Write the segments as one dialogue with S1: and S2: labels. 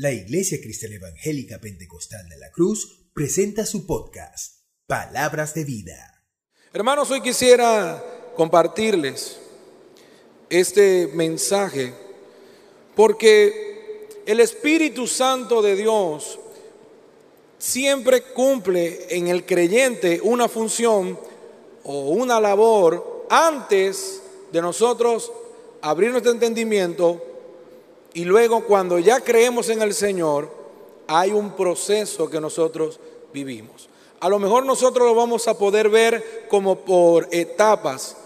S1: La Iglesia Cristiana Evangélica Pentecostal de la Cruz presenta su podcast, Palabras de Vida.
S2: Hermanos, hoy quisiera compartirles este mensaje porque el Espíritu Santo de Dios siempre cumple en el creyente una función o una labor antes de nosotros abrir nuestro entendimiento y luego cuando ya creemos en el Señor, hay un proceso que nosotros vivimos. A lo mejor nosotros lo vamos a poder ver como por etapas,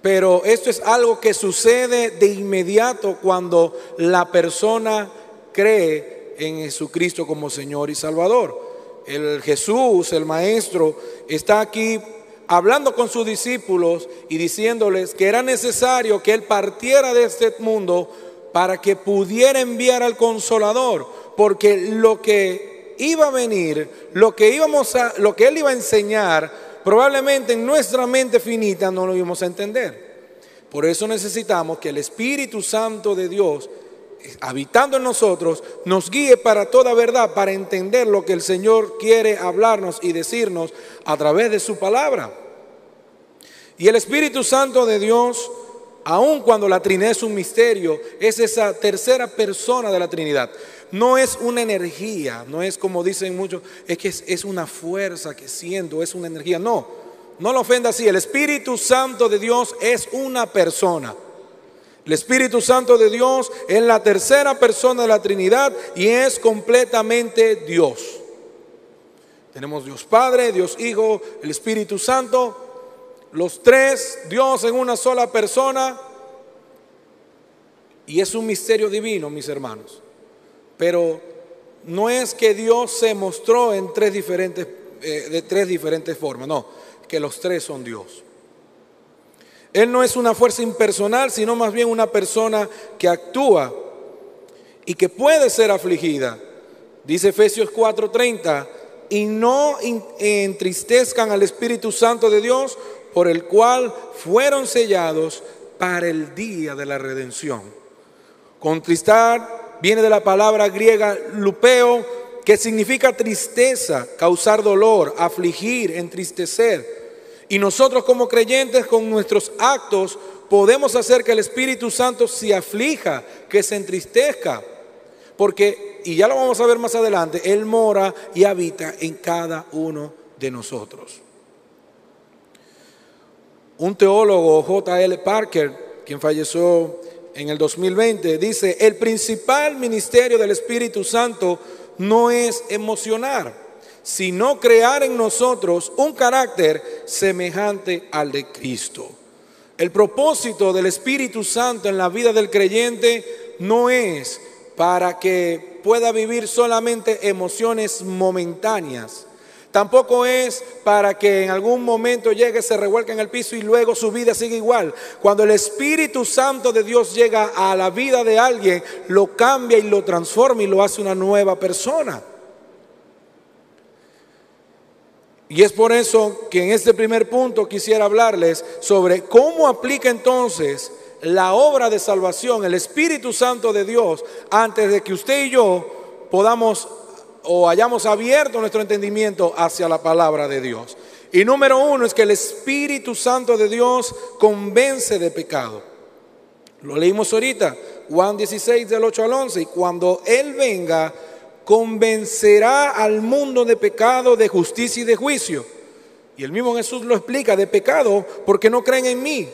S2: pero esto es algo que sucede de inmediato cuando la persona cree en Jesucristo como Señor y Salvador. El Jesús, el Maestro, está aquí hablando con sus discípulos y diciéndoles que era necesario que Él partiera de este mundo para que pudiera enviar al consolador, porque lo que iba a venir, lo que íbamos a lo que él iba a enseñar, probablemente en nuestra mente finita no lo íbamos a entender. Por eso necesitamos que el Espíritu Santo de Dios habitando en nosotros, nos guíe para toda verdad, para entender lo que el Señor quiere hablarnos y decirnos a través de su palabra. Y el Espíritu Santo de Dios aun cuando la Trinidad es un misterio, es esa tercera persona de la Trinidad. No es una energía, no es como dicen muchos, es que es, una fuerza que siento, es una energía. No, no lo ofenda así. El Espíritu Santo de Dios es una persona. El Espíritu Santo de Dios es la tercera persona de la Trinidad y es completamente Dios. Tenemos Dios Padre, Dios Hijo, el Espíritu Santo los tres, Dios en una sola persona. Y es un misterio divino, mis hermanos. Pero no es que Dios se mostró en tres diferentes, eh, de tres diferentes formas, no, que los tres son Dios. Él no es una fuerza impersonal, sino más bien una persona que actúa y que puede ser afligida. Dice Efesios 4:30, y no entristezcan al Espíritu Santo de Dios, por el cual fueron sellados para el día de la redención. Contristar viene de la palabra griega lupeo, que significa tristeza, causar dolor, afligir, entristecer. Y nosotros como creyentes con nuestros actos podemos hacer que el Espíritu Santo se aflija, que se entristezca. Porque, y ya lo vamos a ver más adelante, Él mora y habita en cada uno de nosotros. Un teólogo, J.L. Parker, quien falleció en el 2020, dice, el principal ministerio del Espíritu Santo no es emocionar, sino crear en nosotros un carácter semejante al de Cristo. El propósito del Espíritu Santo en la vida del creyente no es para que pueda vivir solamente emociones momentáneas, Tampoco es para que en algún momento llegue, se revuelque en el piso y luego su vida siga igual. Cuando el Espíritu Santo de Dios llega a la vida de alguien, lo cambia y lo transforma y lo hace una nueva persona. Y es por eso que en este primer punto quisiera hablarles sobre cómo aplica entonces la obra de salvación, el Espíritu Santo de Dios, antes de que usted y yo podamos o hayamos abierto nuestro entendimiento hacia la palabra de Dios. Y número uno es que el Espíritu Santo de Dios convence de pecado. Lo leímos ahorita, Juan 16 del 8 al 11. Y cuando Él venga, convencerá al mundo de pecado, de justicia y de juicio. Y el mismo Jesús lo explica, de pecado porque no creen en mí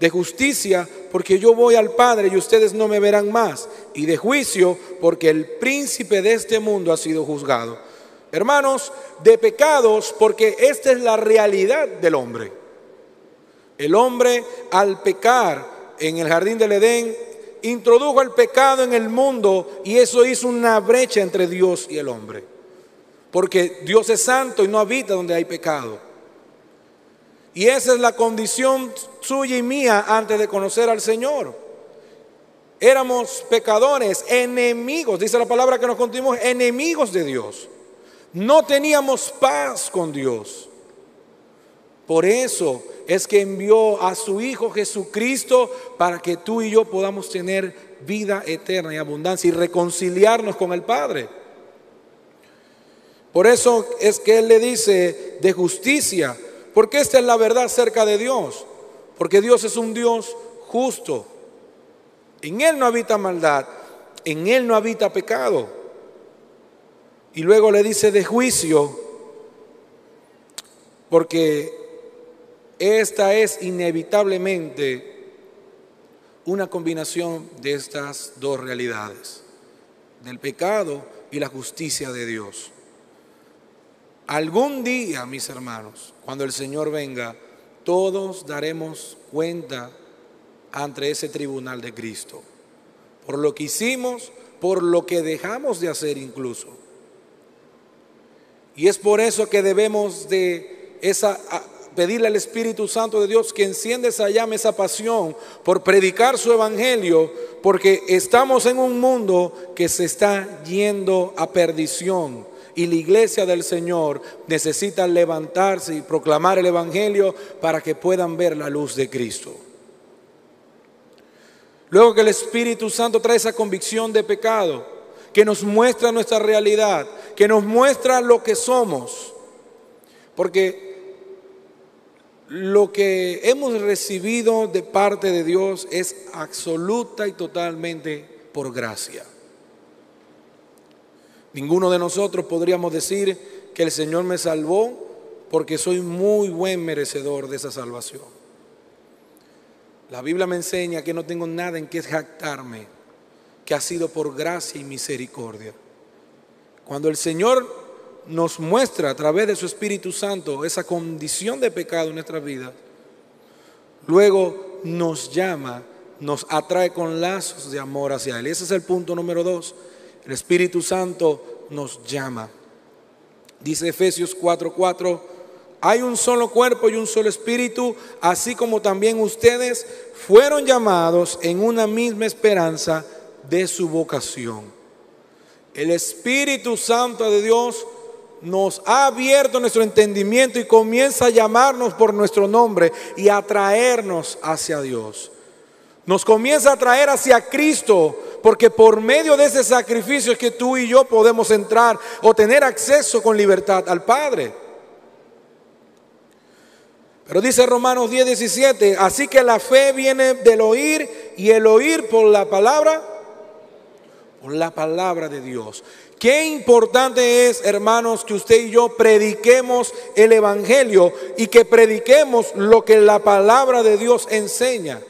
S2: de justicia, porque yo voy al Padre y ustedes no me verán más, y de juicio, porque el príncipe de este mundo ha sido juzgado. Hermanos, de pecados, porque esta es la realidad del hombre. El hombre al pecar en el jardín del Edén introdujo el pecado en el mundo y eso hizo una brecha entre Dios y el hombre. Porque Dios es santo y no habita donde hay pecado. Y esa es la condición suya y mía antes de conocer al Señor. Éramos pecadores, enemigos, dice la palabra que nos contimos, enemigos de Dios. No teníamos paz con Dios. Por eso es que envió a su Hijo Jesucristo para que tú y yo podamos tener vida eterna y abundancia y reconciliarnos con el Padre. Por eso es que Él le dice de justicia, porque esta es la verdad acerca de Dios, porque Dios es un Dios justo. En Él no habita maldad, en Él no habita pecado. Y luego le dice de juicio, porque esta es inevitablemente una combinación de estas dos realidades, del pecado y la justicia de Dios. Algún día, mis hermanos, cuando el Señor venga, todos daremos cuenta ante ese tribunal de Cristo, por lo que hicimos, por lo que dejamos de hacer incluso. Y es por eso que debemos de esa pedirle al Espíritu Santo de Dios que encienda esa llama, esa pasión por predicar su evangelio, porque estamos en un mundo que se está yendo a perdición y la iglesia del Señor necesita levantarse y proclamar el evangelio para que puedan ver la luz de Cristo. Luego que el Espíritu Santo trae esa convicción de pecado, que nos muestra nuestra realidad, que nos muestra lo que somos, porque lo que hemos recibido de parte de Dios es absoluta y totalmente por gracia. Ninguno de nosotros podríamos decir que el Señor me salvó porque soy muy buen merecedor de esa salvación. La Biblia me enseña que no tengo nada en que jactarme, que ha sido por gracia y misericordia. Cuando el Señor nos muestra a través de su Espíritu Santo esa condición de pecado en nuestra vida, luego nos llama, nos atrae con lazos de amor hacia Él. Ese es el punto número dos. El Espíritu Santo nos llama. Dice Efesios 4:4, hay un solo cuerpo y un solo espíritu, así como también ustedes fueron llamados en una misma esperanza de su vocación. El Espíritu Santo de Dios nos ha abierto nuestro entendimiento y comienza a llamarnos por nuestro nombre y a traernos hacia Dios. Nos comienza a traer hacia Cristo, porque por medio de ese sacrificio es que tú y yo podemos entrar o tener acceso con libertad al Padre. Pero dice Romanos 10, 17, así que la fe viene del oír y el oír por la palabra, por la palabra de Dios. Qué importante es, hermanos, que usted y yo prediquemos el Evangelio y que prediquemos lo que la palabra de Dios enseña.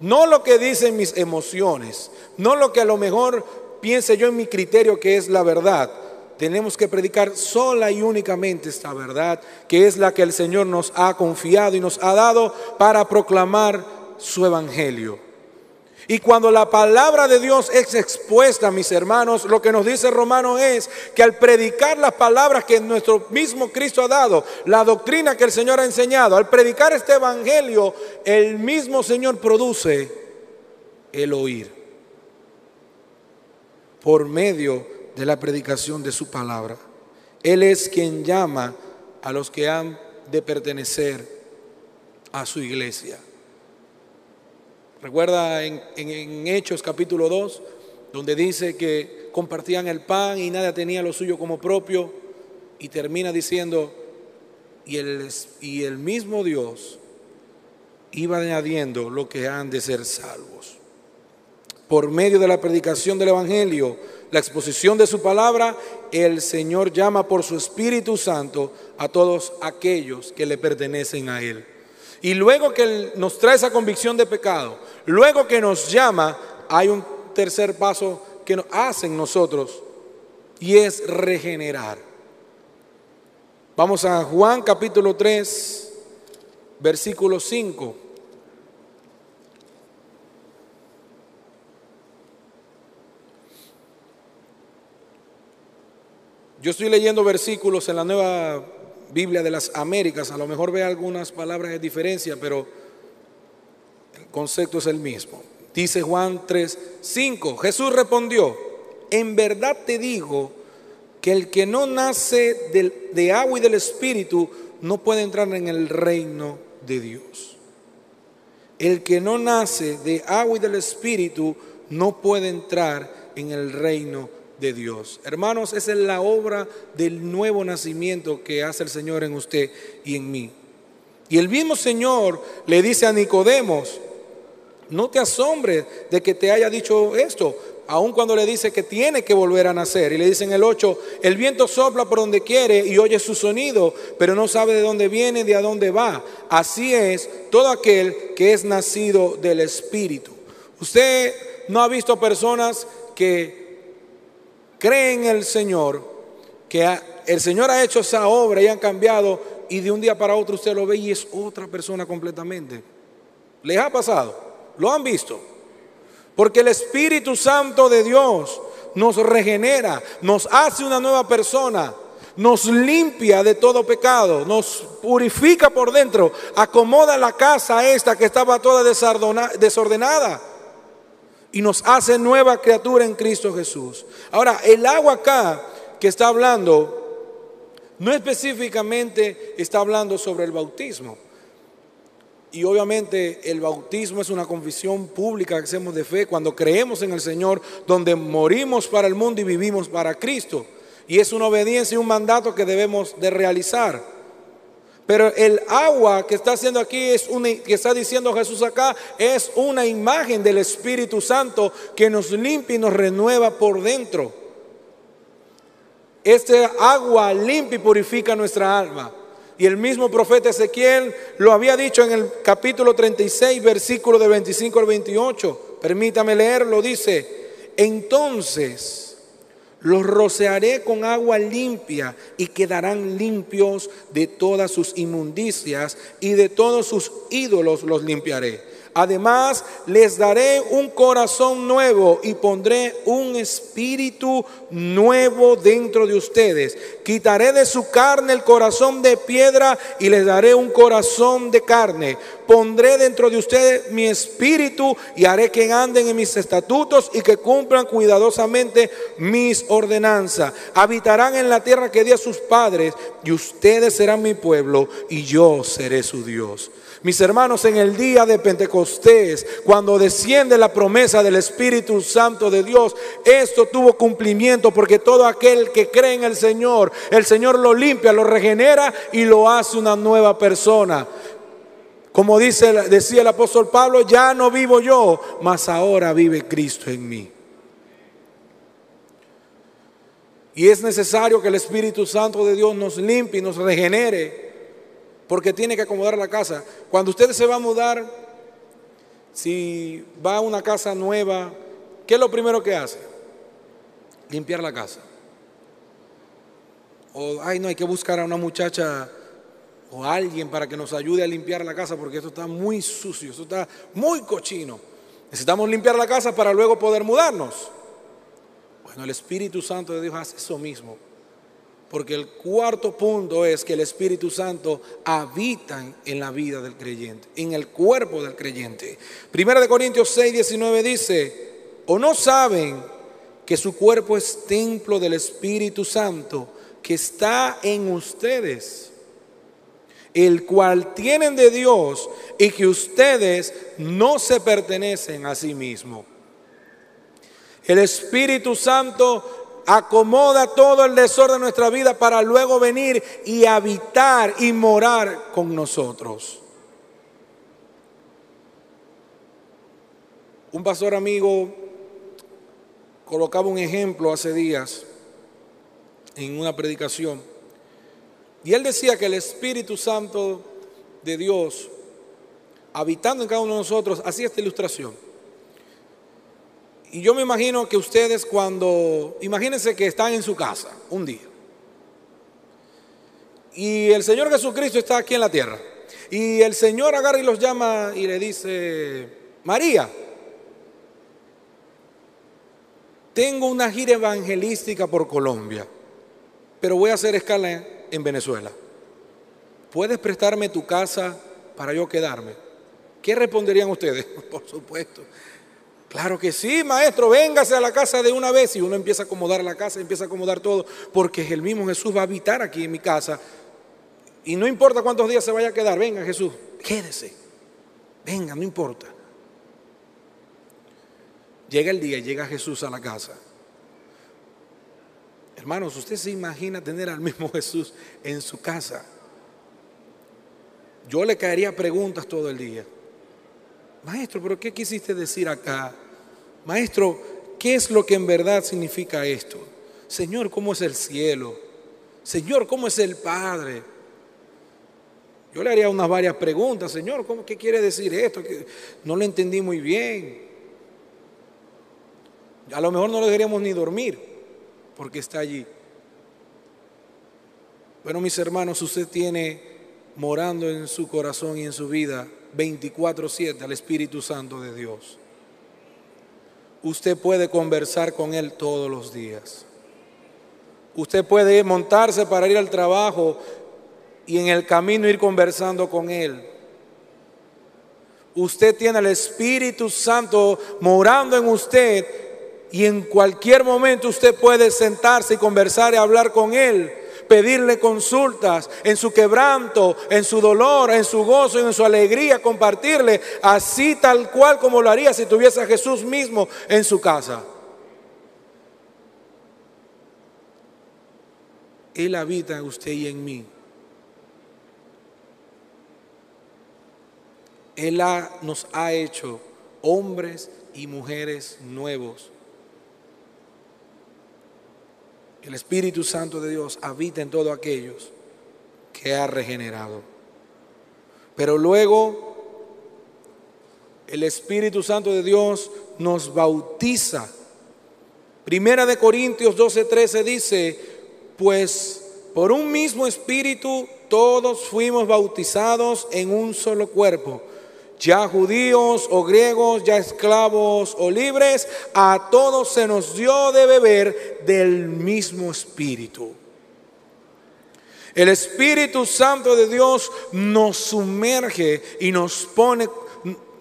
S2: No lo que dicen mis emociones, no lo que a lo mejor piense yo en mi criterio que es la verdad. Tenemos que predicar sola y únicamente esta verdad, que es la que el Señor nos ha confiado y nos ha dado para proclamar su Evangelio. Y cuando la palabra de Dios es expuesta, mis hermanos, lo que nos dice Romano es que al predicar las palabras que nuestro mismo Cristo ha dado, la doctrina que el Señor ha enseñado, al predicar este evangelio, el mismo Señor produce el oír por medio de la predicación de su palabra. Él es quien llama a los que han de pertenecer a su iglesia. Recuerda en, Hechos capítulo 2, donde dice que compartían el pan y nadie tenía lo suyo como propio, y termina diciendo, y el, y el mismo Dios iba añadiendo lo que han de ser salvos. Por medio de la predicación del Evangelio, la exposición de su palabra, el Señor llama por su Espíritu Santo a todos aquellos que le pertenecen a Él. Y luego que nos trae esa convicción de pecado, luego que nos llama, hay un tercer paso que nos hacen nosotros y es regenerar. Vamos a Juan capítulo 3, versículo 5. Yo estoy leyendo versículos en la nueva Biblia de las Américas, a lo mejor ve algunas palabras de diferencia, pero el concepto es el mismo. Dice Juan 3, 5, Jesús respondió, en verdad te digo que el que no nace de, de agua y del Espíritu no puede entrar en el reino de Dios. El que no nace de agua y del Espíritu no puede entrar en el reino de Dios. Hermanos, esa es la obra del nuevo nacimiento que hace el Señor en usted y en mí. Y el mismo Señor le dice a Nicodemos, no te asombres de que te haya dicho esto, aun cuando le dice que tiene que volver a nacer. Y le dice en el 8, el viento sopla por donde quiere y oye su sonido, pero no sabe de dónde viene ni a dónde va. Así es todo aquel que es nacido del Espíritu. Usted no ha visto personas que creen en el Señor, que el Señor ha hecho esa obra y han cambiado y de un día para otro usted lo ve y es otra persona completamente. ¿Les ha pasado? ¿Lo han visto? Porque el Espíritu Santo de Dios nos regenera, nos hace una nueva persona, nos limpia de todo pecado, nos purifica por dentro, acomoda la casa esta que estaba toda desordenada y nos hace nueva criatura en Cristo Jesús. Ahora, el agua acá que está hablando, no específicamente está hablando sobre el bautismo. Y obviamente el bautismo es una confesión pública que hacemos de fe cuando creemos en el Señor, donde morimos para el mundo y vivimos para Cristo. Y es una obediencia y un mandato que debemos de realizar. Pero el agua que está haciendo aquí es una, que está diciendo Jesús acá es una imagen del Espíritu Santo que nos limpia y nos renueva por dentro. Este agua limpia y purifica nuestra alma. Y el mismo profeta Ezequiel lo había dicho en el capítulo 36, versículo de 25 al 28. Permítame leerlo, dice, entonces los rociaré con agua limpia y quedarán limpios de todas sus inmundicias y de todos sus ídolos los limpiaré Además, les daré un corazón nuevo y pondré un espíritu nuevo dentro de ustedes. Quitaré de su carne el corazón de piedra y les daré un corazón de carne. Pondré dentro de ustedes mi espíritu y haré que anden en mis estatutos y que cumplan cuidadosamente mis ordenanzas. Habitarán en la tierra que di a sus padres y ustedes serán mi pueblo y yo seré su Dios. Mis hermanos, en el día de Pentecostés, cuando desciende la promesa del Espíritu Santo de Dios, esto tuvo cumplimiento porque todo aquel que cree en el Señor, el Señor lo limpia, lo regenera y lo hace una nueva persona. Como dice, decía el apóstol Pablo, ya no vivo yo, mas ahora vive Cristo en mí. Y es necesario que el Espíritu Santo de Dios nos limpie y nos regenere porque tiene que acomodar la casa. Cuando usted se va a mudar, si va a una casa nueva, ¿qué es lo primero que hace? Limpiar la casa. O, ay, no, hay que buscar a una muchacha o alguien para que nos ayude a limpiar la casa porque esto está muy sucio, esto está muy cochino. Necesitamos limpiar la casa para luego poder mudarnos. Bueno, el Espíritu Santo de Dios hace eso mismo. Porque el cuarto punto es que el Espíritu Santo habita en la vida del creyente, en el cuerpo del creyente. Primera de Corintios 6, 19 dice, o no saben que su cuerpo es templo del Espíritu Santo que está en ustedes, el cual tienen de Dios y que ustedes no se pertenecen a sí mismos. El Espíritu Santo acomoda todo el desorden de nuestra vida para luego venir y habitar y morar con nosotros. Un pastor amigo colocaba un ejemplo hace días en una predicación y él decía que el Espíritu Santo de Dios, habitando en cada uno de nosotros, hacía esta ilustración y yo me imagino que ustedes cuando, imagínense que están en su casa un día. Y el Señor Jesucristo está aquí en la tierra. Y el Señor agarra y los llama y le dice, María, tengo una gira evangelística por Colombia, pero voy a hacer escala en Venezuela. ¿Puedes prestarme tu casa para yo quedarme? ¿Qué responderían ustedes? Por supuesto. Claro que sí, maestro, véngase a la casa de una vez y uno empieza a acomodar la casa, empieza a acomodar todo, porque el mismo Jesús va a habitar aquí en mi casa. Y no importa cuántos días se vaya a quedar, venga Jesús, quédese. Venga, no importa. Llega el día y llega Jesús a la casa. Hermanos, ¿usted se imagina tener al mismo Jesús en su casa? Yo le caería preguntas todo el día. Maestro, pero ¿qué quisiste decir acá? Maestro, ¿qué es lo que en verdad significa esto? Señor, ¿cómo es el cielo? Señor, ¿cómo es el Padre? Yo le haría unas varias preguntas, Señor, ¿cómo, ¿qué quiere decir esto? No lo entendí muy bien. A lo mejor no lo deberíamos ni dormir porque está allí. Pero mis hermanos, usted tiene morando en su corazón y en su vida 24/7 al Espíritu Santo de Dios. Usted puede conversar con Él todos los días. Usted puede montarse para ir al trabajo y en el camino ir conversando con Él. Usted tiene el Espíritu Santo morando en usted y en cualquier momento usted puede sentarse y conversar y hablar con Él, pedirle consultas en su quebranto, en su dolor, en su gozo en su alegría, compartirle así tal cual como lo haría si tuviese a Jesús mismo en su casa. Él habita en usted y en mí. Él nos ha hecho hombres y mujeres nuevos. El Espíritu Santo de Dios habita en todos aquellos que ha regenerado. Pero luego el Espíritu Santo de Dios nos bautiza. Primera de Corintios 12:13 dice, pues por un mismo Espíritu todos fuimos bautizados en un solo cuerpo ya judíos o griegos, ya esclavos o libres, a todos se nos dio de beber del mismo espíritu. El Espíritu Santo de Dios nos sumerge y nos pone,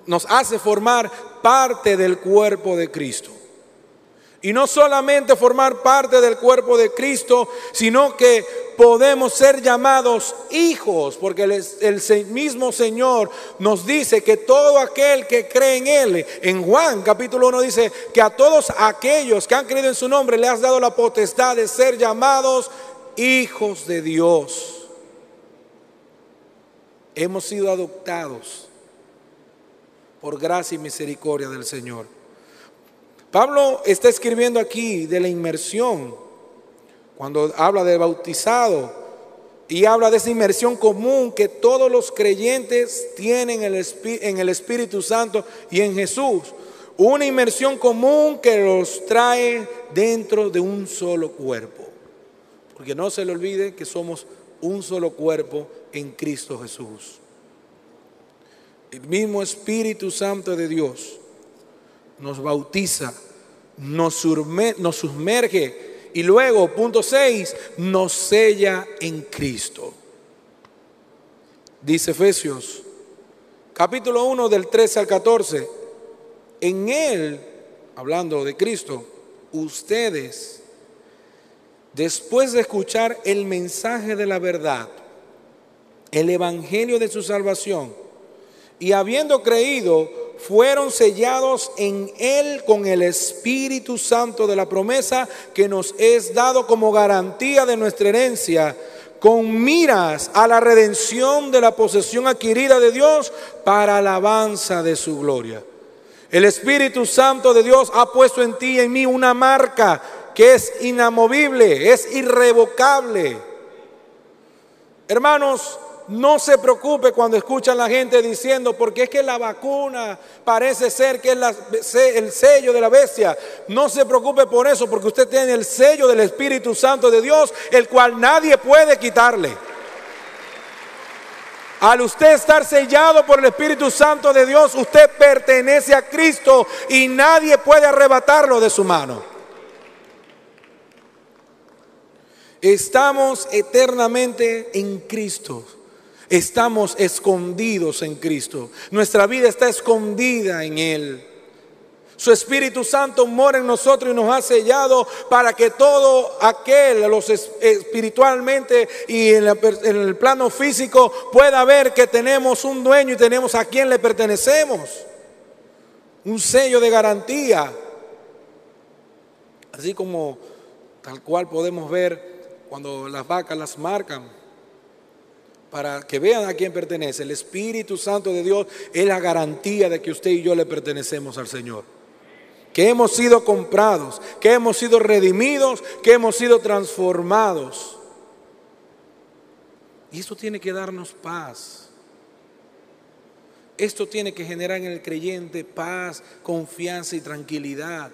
S2: nos hace formar parte del cuerpo de Cristo. Y no solamente formar parte del cuerpo de Cristo, sino que podemos ser llamados hijos, porque el, mismo Señor nos dice que todo aquel que cree en Él, en Juan capítulo 1 dice que a todos aquellos que han creído en su nombre le has dado la potestad de ser llamados hijos de Dios. Hemos sido adoptados por gracia y misericordia del Señor. Pablo está escribiendo aquí de la inmersión cuando habla de bautizado y habla de esa inmersión común que todos los creyentes tienen en el Espíritu Santo y en Jesús. Una inmersión común que los trae dentro de un solo cuerpo. Porque no se le olvide que somos un solo cuerpo en Cristo Jesús. El mismo Espíritu Santo de Dios nos bautiza, nos, sumerge y luego, punto 6, nos sella en Cristo. Dice Efesios, capítulo 1 del 13 al 14, en Él, hablando de Cristo, ustedes, después de escuchar el mensaje de la verdad, el Evangelio de su salvación, y habiendo creído, fueron sellados en Él con el Espíritu Santo de la promesa que nos es dado como garantía de nuestra herencia, con miras a la redención de la posesión adquirida de Dios para alabanza de su gloria. El Espíritu Santo de Dios ha puesto en ti y en mí una marca que es inamovible, es irrevocable. Hermanos, no se preocupe cuando escuchan la gente diciendo, porque es que la vacuna parece ser que es el sello de la bestia. No se preocupe por eso, porque usted tiene el sello del Espíritu Santo de Dios, el cual nadie puede quitarle. Al usted estar sellado por el Espíritu Santo de Dios, usted pertenece a Cristo y nadie puede arrebatarlo de su mano. Estamos eternamente en Cristo. Estamos escondidos en Cristo. Nuestra vida está escondida en Él. Su Espíritu Santo mora en nosotros y nos ha sellado para que todo aquel, los espiritualmente y en, el plano físico, pueda ver que tenemos un dueño y tenemos a quien le pertenecemos. Un sello de garantía. Así como tal cual podemos ver cuando las vacas las marcan para que vean a quién pertenece. El Espíritu Santo de Dios es la garantía de que usted y yo le pertenecemos al Señor que hemos sido comprados, que hemos sido redimidos, que hemos sido transformados. Y esto tiene que darnos paz. Esto tiene que generar en el creyente paz, confianza y tranquilidad.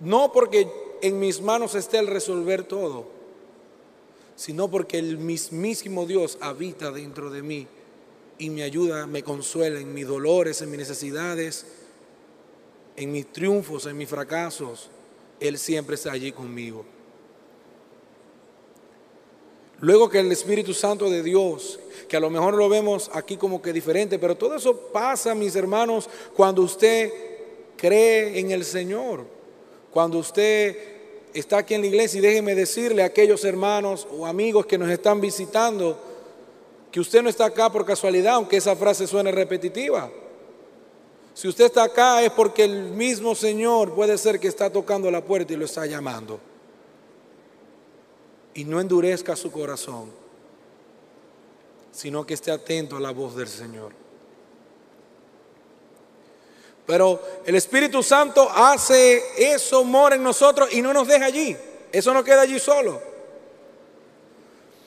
S2: No porque en mis manos esté el resolver todo, sino porque el mismísimo Dios habita dentro de mí y me ayuda, me consuela en mis dolores, en mis necesidades, en mis triunfos, en mis fracasos, Él siempre está allí conmigo. Luego que el Espíritu Santo de Dios, que a lo mejor lo vemos aquí como que diferente, pero todo eso pasa, mis hermanos, cuando usted cree en el Señor, cuando usted está aquí en la iglesia y déjeme decirle a aquellos hermanos o amigos que nos están visitando que usted no está acá por casualidad, aunque esa frase suene repetitiva. Si usted está acá es porque el mismo Señor puede ser que está tocando la puerta y lo está llamando. Y no endurezca su corazón, sino que esté atento a la voz del Señor. Pero el Espíritu Santo hace eso, mora en nosotros y no nos deja allí. Eso no queda allí solo.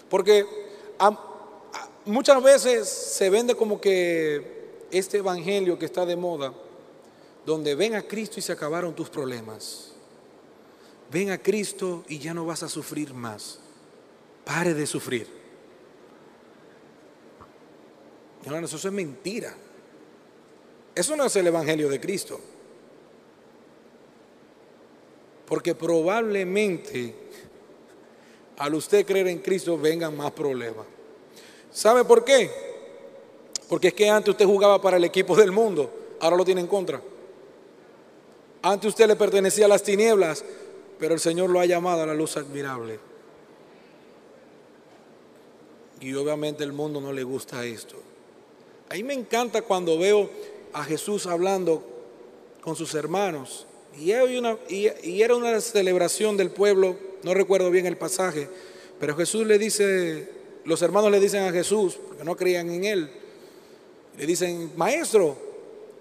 S2: Porque muchas veces se vende como que este evangelio que está de moda, donde ven a Cristo y se acabaron tus problemas. Ven a Cristo y ya no vas a sufrir más. Pare de sufrir. Hermanos, eso es mentira. Eso no es el evangelio de Cristo. Porque probablemente al usted creer en Cristo vengan más problemas. ¿Sabe por qué? Porque es que antes usted jugaba para el equipo del mundo, ahora lo tiene en contra. Antes usted le pertenecía a las tinieblas, pero el Señor lo ha llamado a la luz admirable. Y obviamente el mundo no le gusta esto. A mí me encanta cuando veo a Jesús hablando con sus hermanos. Y, era una celebración del pueblo, no recuerdo bien el pasaje, pero Jesús le dice, los hermanos le dicen a Jesús, porque no creían en él, le dicen, maestro,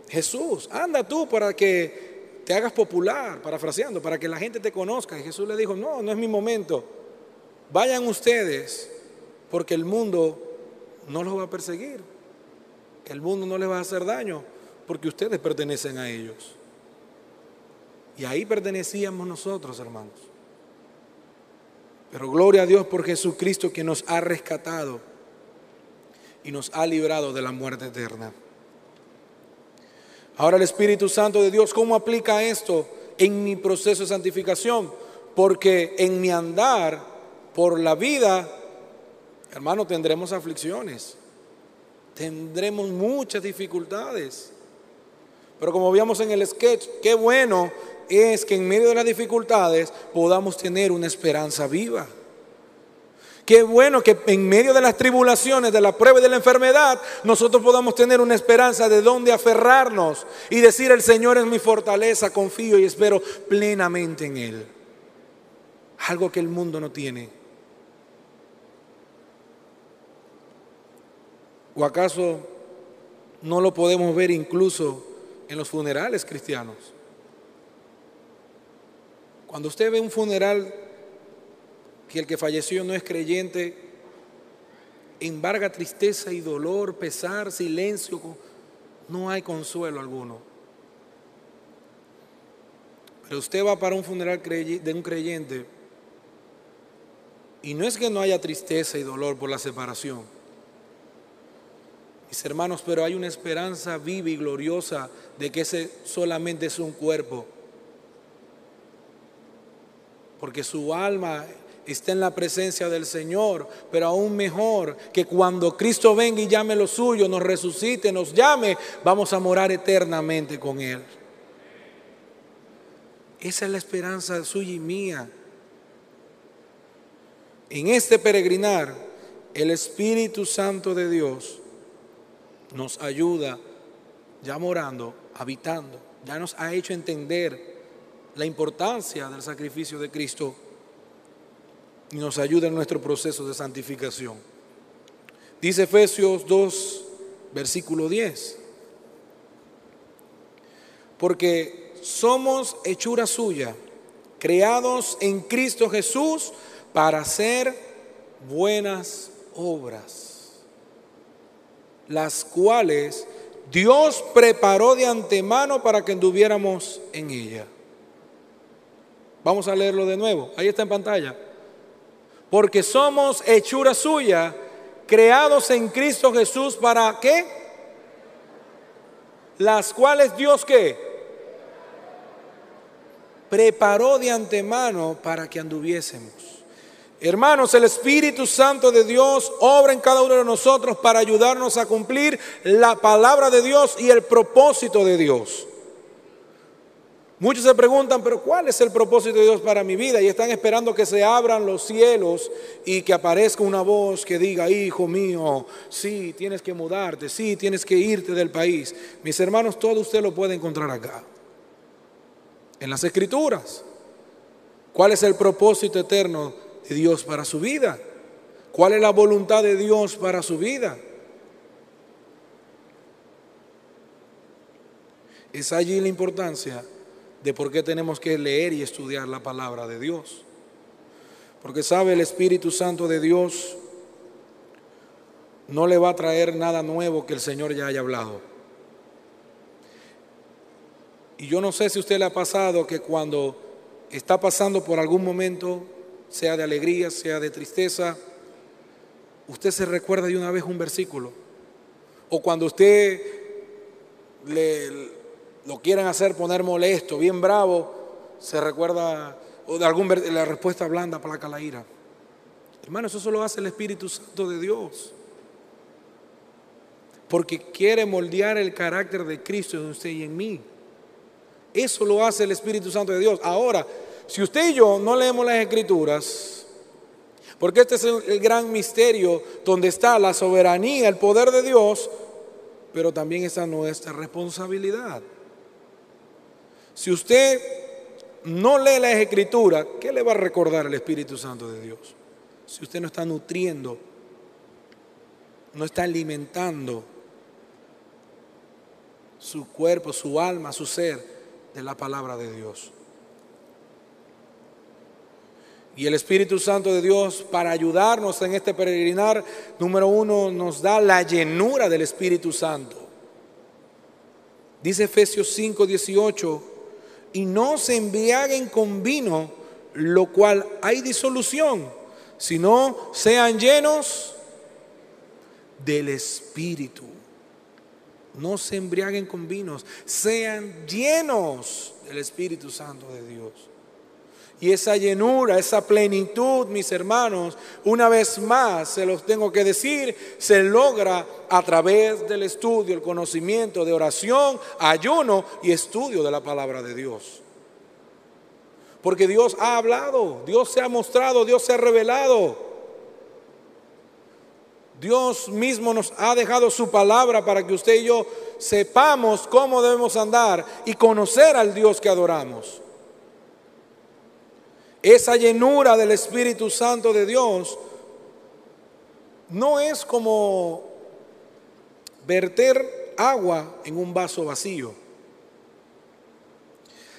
S2: Jesús, anda tú para que te hagas popular, parafraseando, para que la gente te conozca. Y Jesús le dijo, no, no es mi momento. Vayan ustedes, porque el mundo no los va a perseguir. El mundo no les va a hacer daño, porque ustedes pertenecen a ellos. Y ahí pertenecíamos nosotros, hermanos. Pero gloria a Dios por Jesucristo que nos ha rescatado y nos ha librado de la muerte eterna. Ahora el Espíritu Santo de Dios, ¿cómo aplica esto en mi proceso de santificación? Porque en mi andar por la vida, hermano, tendremos aflicciones, tendremos muchas dificultades. Pero como vimos en el sketch, qué bueno es que en medio de las dificultades podamos tener una esperanza viva. Qué bueno que en medio de las tribulaciones, de la prueba y de la enfermedad, nosotros podamos tener una esperanza de dónde aferrarnos y decir, el Señor es mi fortaleza, confío y espero plenamente en Él. Algo que el mundo no tiene. ¿O acaso no lo podemos ver incluso en los funerales cristianos? Cuando usted ve un funeral que el que falleció no es creyente, embarga tristeza y dolor, pesar, silencio, no hay consuelo alguno. Pero usted va para un funeral de un creyente y no es que no haya tristeza y dolor por la separación. Mis hermanos, pero hay una esperanza viva y gloriosa de que ese solamente es un cuerpo. Porque su alma está en la presencia del Señor, pero aún mejor que cuando Cristo venga y llame lo suyo, nos resucite, nos llame, vamos a morar eternamente con Él. Esa es la esperanza suya y mía. En este peregrinar, el Espíritu Santo de Dios nos ayuda ya morando, habitando, ya nos ha hecho entender la importancia del sacrificio de Cristo y nos ayuda en nuestro proceso de santificación. Dice Efesios 2, versículo 10. Porque somos hechura suya, creados en Cristo Jesús para hacer buenas obras, las cuales Dios preparó de antemano para que anduviéramos en ella. Vamos a leerlo de nuevo. Ahí está en pantalla. Porque somos hechura suya, creados en Cristo Jesús para qué? Las cuales Dios qué? Preparó de antemano para que anduviésemos. Hermanos, el Espíritu Santo de Dios obra en cada uno de nosotros para ayudarnos a cumplir la palabra de Dios y el propósito de Dios. Muchos se preguntan, pero ¿cuál es el propósito de Dios para mi vida? Y están esperando que se abran los cielos y que aparezca una voz que diga, hijo mío, sí, tienes que mudarte, sí, tienes que irte del país. Mis hermanos, todo usted lo puede encontrar acá, en las escrituras. ¿Cuál es el propósito eterno Dios para su vida? ¿Cuál es la voluntad de Dios para su vida? Es allí la importancia de por qué tenemos que leer y estudiar la palabra de Dios. Porque sabe el Espíritu Santo de Dios no le va a traer nada nuevo que el Señor ya haya hablado. Y yo no sé si usted le ha pasado que cuando está pasando por algún momento, sea de alegría, sea de tristeza, usted se recuerda de una vez un versículo. O cuando usted lo quieren hacer poner molesto, bien bravo, se recuerda o de algún la respuesta blanda para la ira. Hermano, eso solo hace el Espíritu Santo de Dios. Porque quiere moldear el carácter de Cristo en usted y en mí. Eso lo hace el Espíritu Santo de Dios. Ahora, si usted y yo no leemos las escrituras, porque este es el gran misterio donde está la soberanía, el poder de Dios, pero también está nuestra responsabilidad. Si usted no lee las escrituras, ¿qué le va a recordar el Espíritu Santo de Dios? Si usted no está nutriendo, no está alimentando su cuerpo, su alma, su ser de la palabra de Dios. Y el Espíritu Santo de Dios, para ayudarnos en este peregrinar, número uno, nos da la llenura del Espíritu Santo. Dice Efesios 5, 18 y no se embriaguen con vino, lo cual hay disolución, sino sean llenos del Espíritu. No se embriaguen con vinos, sean llenos del Espíritu Santo de Dios. Y esa llenura, esa plenitud, mis hermanos, una vez más se los tengo que decir, se logra a través del estudio, el conocimiento de oración, ayuno y estudio de la palabra de Dios. Porque Dios ha hablado, Dios se ha mostrado, Dios se ha revelado. Dios mismo nos ha dejado su palabra para que usted y yo sepamos cómo debemos andar y conocer al Dios que adoramos. Esa llenura del Espíritu Santo de Dios no es como verter agua en un vaso vacío,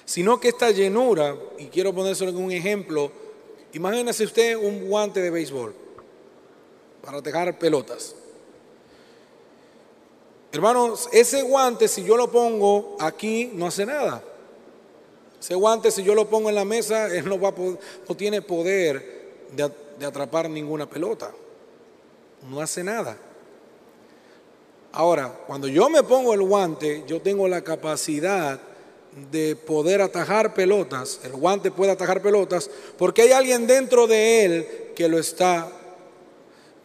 S2: sino que esta llenura, y quiero ponérselo en un ejemplo, imagínese usted un guante de béisbol para dejar pelotas. Hermanos, ese guante si yo lo pongo aquí no hace nada. Ese guante, si yo lo pongo en la mesa, él no, va no tiene poder de, de atrapar ninguna pelota. No hace nada. Ahora, cuando yo me pongo el guante, yo tengo la capacidad de poder atajar pelotas, el guante puede atajar pelotas, porque hay alguien dentro de él que lo está,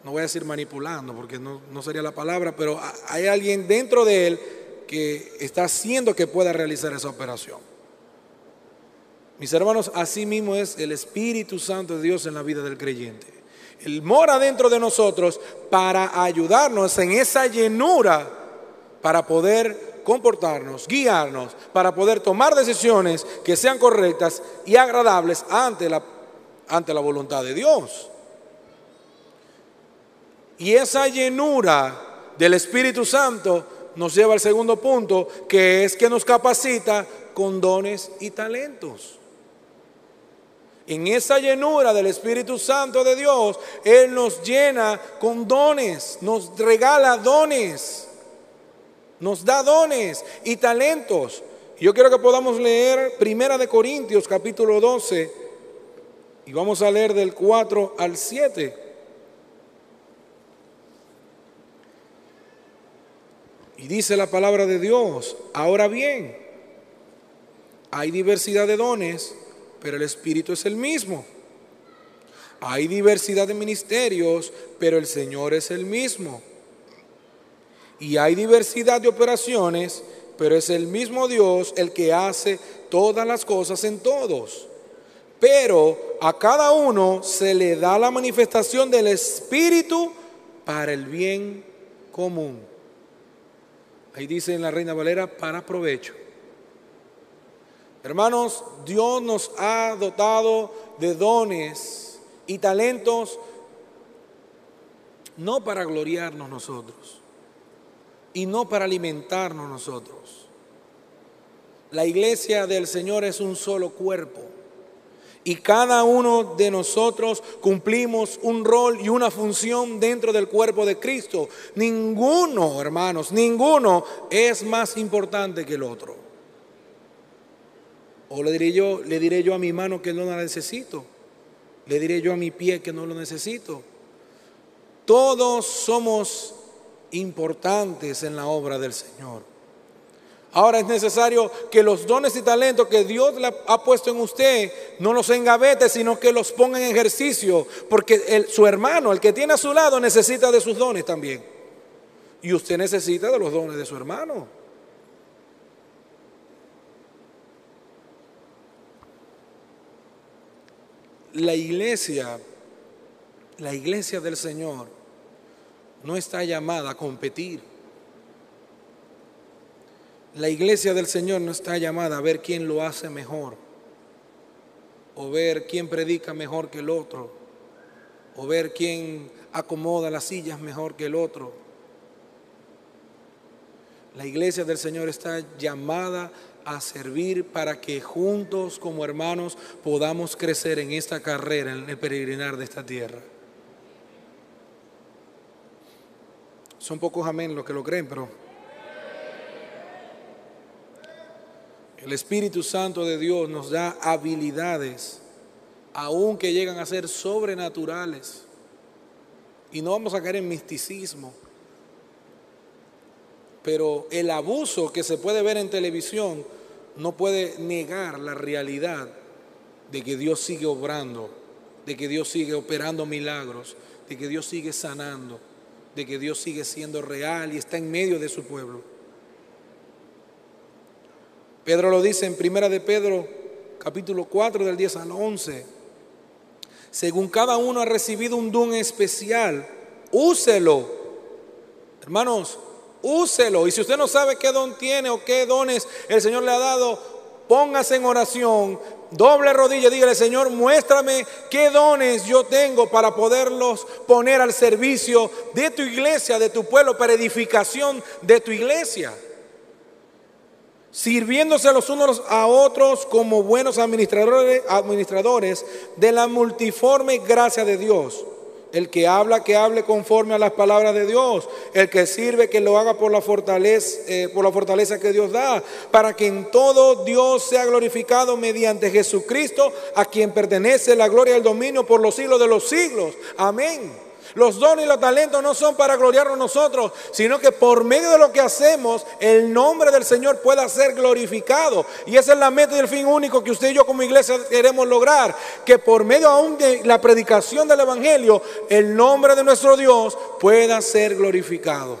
S2: no voy a decir manipulando, porque no, no sería la palabra, pero hay alguien dentro de él que está haciendo que pueda realizar esa operación. Mis hermanos, así mismo es el Espíritu Santo de Dios en la vida del creyente. Él mora dentro de nosotros para ayudarnos en esa llenura para poder comportarnos, guiarnos, para poder tomar decisiones que sean correctas y agradables ante la, ante la voluntad de Dios. Y esa llenura del Espíritu Santo nos lleva al segundo punto, que es que nos capacita con dones y talentos. En esa llenura del Espíritu Santo de Dios, Él nos llena con dones, nos regala dones, nos da dones y talentos. Yo quiero que podamos leer Primera de Corintios capítulo 12 y vamos a leer del 4 al 7. Y dice la palabra de Dios, ahora bien, hay diversidad de dones, pero el Espíritu es el mismo. Hay diversidad de ministerios, pero el Señor es el mismo. Y hay diversidad de operaciones, pero es el mismo Dios el que hace todas las cosas en todos. Pero a cada uno se le da la manifestación del Espíritu para el bien común. Ahí dice en la Reina Valera, para provecho. Hermanos, Dios nos ha dotado de dones y talentos no para gloriarnos nosotros y no para alimentarnos nosotros. La iglesia del Señor es un solo cuerpo y cada uno de nosotros cumplimos un rol y una función dentro del cuerpo de Cristo. Ninguno, hermanos, ninguno es más importante que el otro. O le diré yo, le diré yo a mi mano que no la necesito. Le diré yo a mi pie que no lo necesito. Todos somos importantes en la obra del Señor. Ahora es necesario que los dones y talentos que Dios le ha puesto en usted no los engavete, sino que los ponga en ejercicio, porque su hermano, el que tiene a su lado, necesita de sus dones también. Y usted necesita de los dones de su hermano. La iglesia, la iglesia del Señor, no está llamada a competir. La iglesia del Señor no está llamada a ver quién lo hace mejor, o ver quién predica mejor que el otro, o ver quién acomoda las sillas mejor que el otro. La iglesia del Señor está llamada a servir para que juntos como hermanos podamos crecer en esta carrera, en el peregrinar de esta tierra. Son pocos amén los que lo creen, pero El Espíritu Santo de Dios nos da habilidades, aun que llegan a ser sobrenaturales. Y no vamos a caer en misticismo. Pero el abuso que se puede ver en televisión no puede negar la realidad de que Dios sigue obrando, de que Dios sigue operando milagros, de que Dios sigue sanando, de que Dios sigue siendo real y está en medio de su pueblo. Pedro lo dice en Primera de Pedro, capítulo 4 del 10 al 11. Según cada uno ha recibido un don especial, úselo. Hermanos, úselo. Y si usted no sabe qué don tiene o qué dones el Señor le ha dado, póngase en oración, doble rodilla, dígale, Señor, muéstrame qué dones yo tengo para poderlos poner al servicio de tu iglesia, de tu pueblo, para edificación de tu iglesia sirviéndose los unos a otros como buenos administradores, administradores de la multiforme gracia de Dios. El que habla, que hable conforme a las palabras de Dios. El que sirve, que lo haga por la fortaleza, eh, por la fortaleza que Dios da. Para que en todo Dios sea glorificado mediante Jesucristo, a quien pertenece la gloria y el dominio por los siglos de los siglos. Amén. Los dones y los talentos no son para gloriarnos nosotros, sino que por medio de lo que hacemos, el nombre del Señor pueda ser glorificado. Y esa es la meta y el fin único que usted y yo como iglesia queremos lograr. Que por medio aún de la predicación del Evangelio, el nombre de nuestro Dios pueda ser glorificado.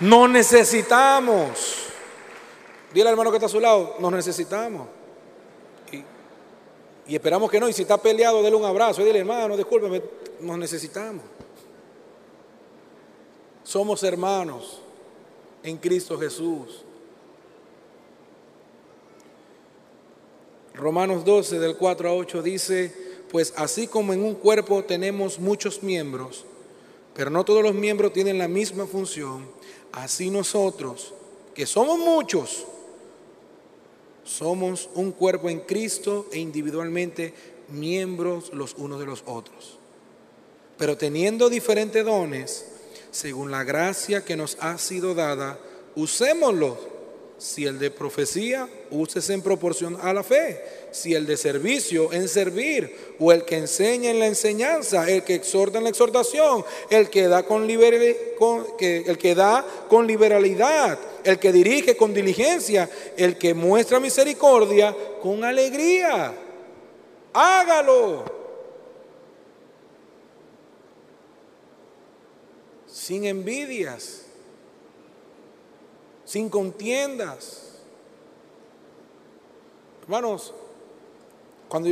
S2: No necesitamos Dile al hermano que está a su lado, nos necesitamos. Y, esperamos que no. Y si está peleado, dele un abrazo. Y dile, hermano, discúlpeme, nos necesitamos. Somos hermanos en Cristo Jesús. Romanos 12 del 4 a 8 dice, pues así como en un cuerpo tenemos muchos miembros, pero no todos los miembros tienen la misma función, así nosotros, que somos muchos, somos un cuerpo en Cristo e individualmente miembros los unos de los otros. Pero teniendo diferentes dones, según la gracia que nos ha sido dada, usémoslos. Si el de profecía, úsese en proporción a la fe. Si el de servicio, en servir. O el que enseña en la enseñanza, el que exhorta en la exhortación, el que da con, el que da con liberalidad el que dirige con diligencia, el que muestra misericordia con alegría. Hágalo. Sin envidias, sin contiendas. Hermanos, cuando,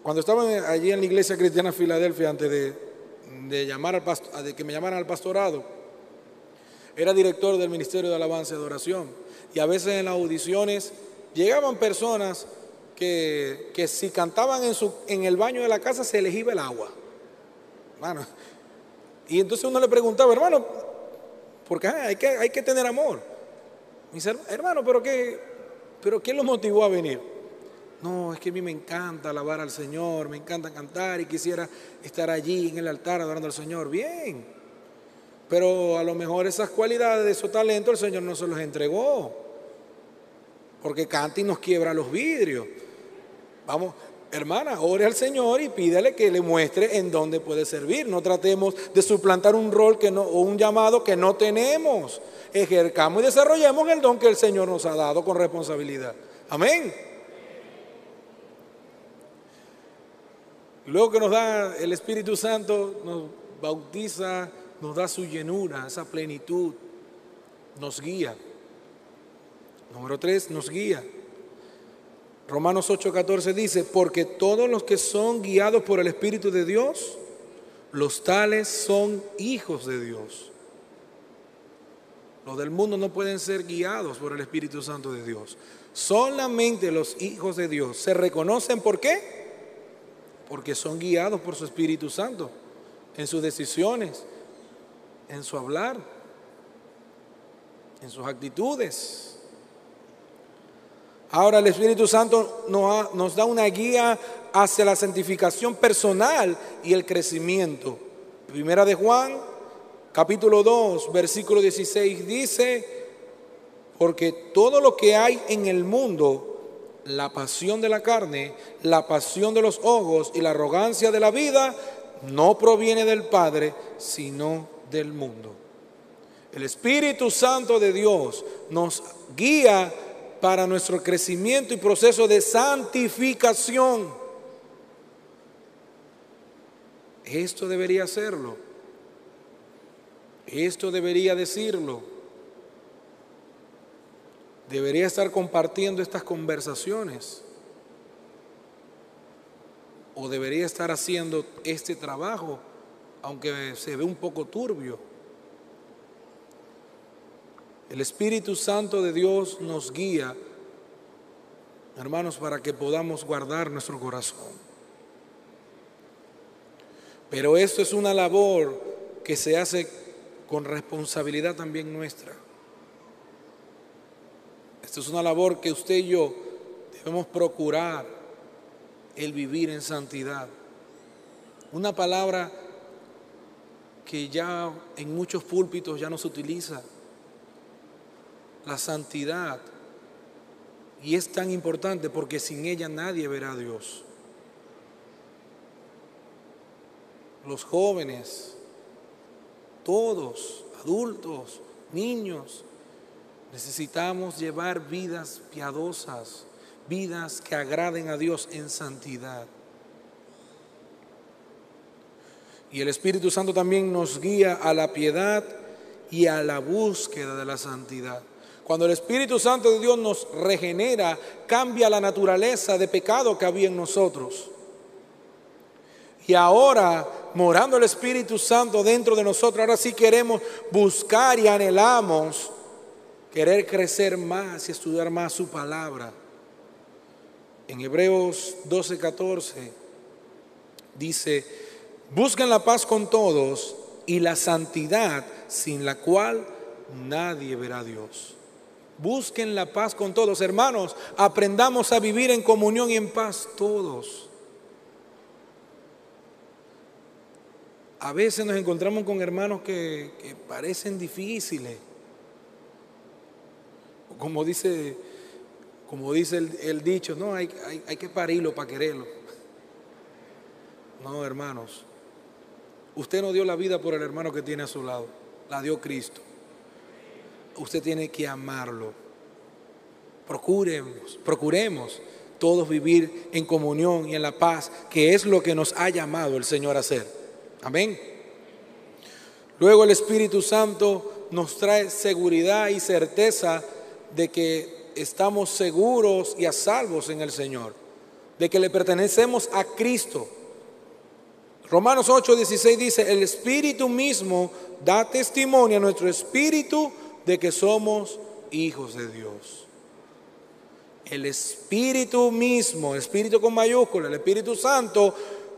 S2: cuando estaba allí en la iglesia cristiana de Filadelfia, antes de, de, llamar al de que me llamaran al pastorado, era director del Ministerio de Alabanza y Adoración. Y a veces en las audiciones llegaban personas que, que si cantaban en, su, en el baño de la casa se les iba el agua. Hermano. Y entonces uno le preguntaba, hermano, porque hay, que, hay que tener amor. Me dice, hermano, ¿pero qué, ¿pero qué lo motivó a venir? No, es que a mí me encanta alabar al Señor, me encanta cantar y quisiera estar allí en el altar adorando al Señor. Bien, pero a lo mejor esas cualidades, esos talentos, el Señor no se los entregó. Porque canta y nos quiebra los vidrios. Vamos, hermana, ore al Señor y pídele que le muestre en dónde puede servir. No tratemos de suplantar un rol que no, o un llamado que no tenemos. Ejercamos y desarrollemos el don que el Señor nos ha dado con responsabilidad. Amén. Luego que nos da el Espíritu Santo, nos bautiza nos da su llenura, esa plenitud, nos guía. Número tres, nos guía. Romanos 8:14 dice, porque todos los que son guiados por el Espíritu de Dios, los tales son hijos de Dios. Los del mundo no pueden ser guiados por el Espíritu Santo de Dios. Solamente los hijos de Dios se reconocen por qué? Porque son guiados por su Espíritu Santo en sus decisiones, en su hablar, en sus actitudes. Ahora el Espíritu Santo nos, da una guía hacia la santificación personal y el crecimiento. Primera de Juan, capítulo 2, versículo 16 dice, porque todo lo que hay en el mundo, la pasión de la carne, la pasión de los ojos y la arrogancia de la vida, no proviene del Padre, sino del mundo. El Espíritu Santo de Dios nos guía para nuestro crecimiento y proceso de santificación. Esto debería hacerlo. Esto debería decirlo. Debería estar compartiendo estas conversaciones. O debería estar haciendo este trabajo aunque se ve un poco turbio. El Espíritu Santo de Dios nos guía, hermanos, para que podamos guardar nuestro corazón. Pero esto es una labor que se hace con responsabilidad también nuestra. Esto es una labor que usted y yo debemos procurar el vivir en santidad. Una palabra que ya en muchos púlpitos ya no se utiliza. La santidad. Y es tan importante porque sin ella nadie verá a Dios. Los jóvenes, todos, adultos, niños, necesitamos llevar vidas piadosas, vidas que agraden a Dios en santidad. Y el Espíritu Santo también nos guía a la piedad y a la búsqueda de la santidad. Cuando el Espíritu Santo de Dios nos regenera, cambia la naturaleza de pecado que había en nosotros. Y ahora, morando el Espíritu Santo dentro de nosotros, ahora sí queremos buscar y anhelamos querer crecer más y estudiar más su palabra. En Hebreos 12, 14 dice, busquen la paz con todos y la santidad sin la cual nadie verá a Dios. Busquen la paz con todos. Hermanos, aprendamos a vivir en comunión y en paz todos. A veces nos encontramos con hermanos que, parecen difíciles. Como dice, como dice el, dicho, no, hay, hay, hay que parirlo para quererlo. No, hermanos. Usted no dio la vida por el hermano que tiene a su lado, la dio Cristo usted tiene que amarlo. Procuremos, procuremos todos vivir en comunión y en la paz, que es lo que nos ha llamado el Señor a hacer. Amén. Luego el Espíritu Santo nos trae seguridad y certeza de que estamos seguros y a salvos en el Señor, de que le pertenecemos a Cristo. Romanos 8, 16 dice, el Espíritu mismo da testimonio a nuestro Espíritu de que somos hijos de Dios. El Espíritu mismo, Espíritu con mayúscula, el Espíritu Santo,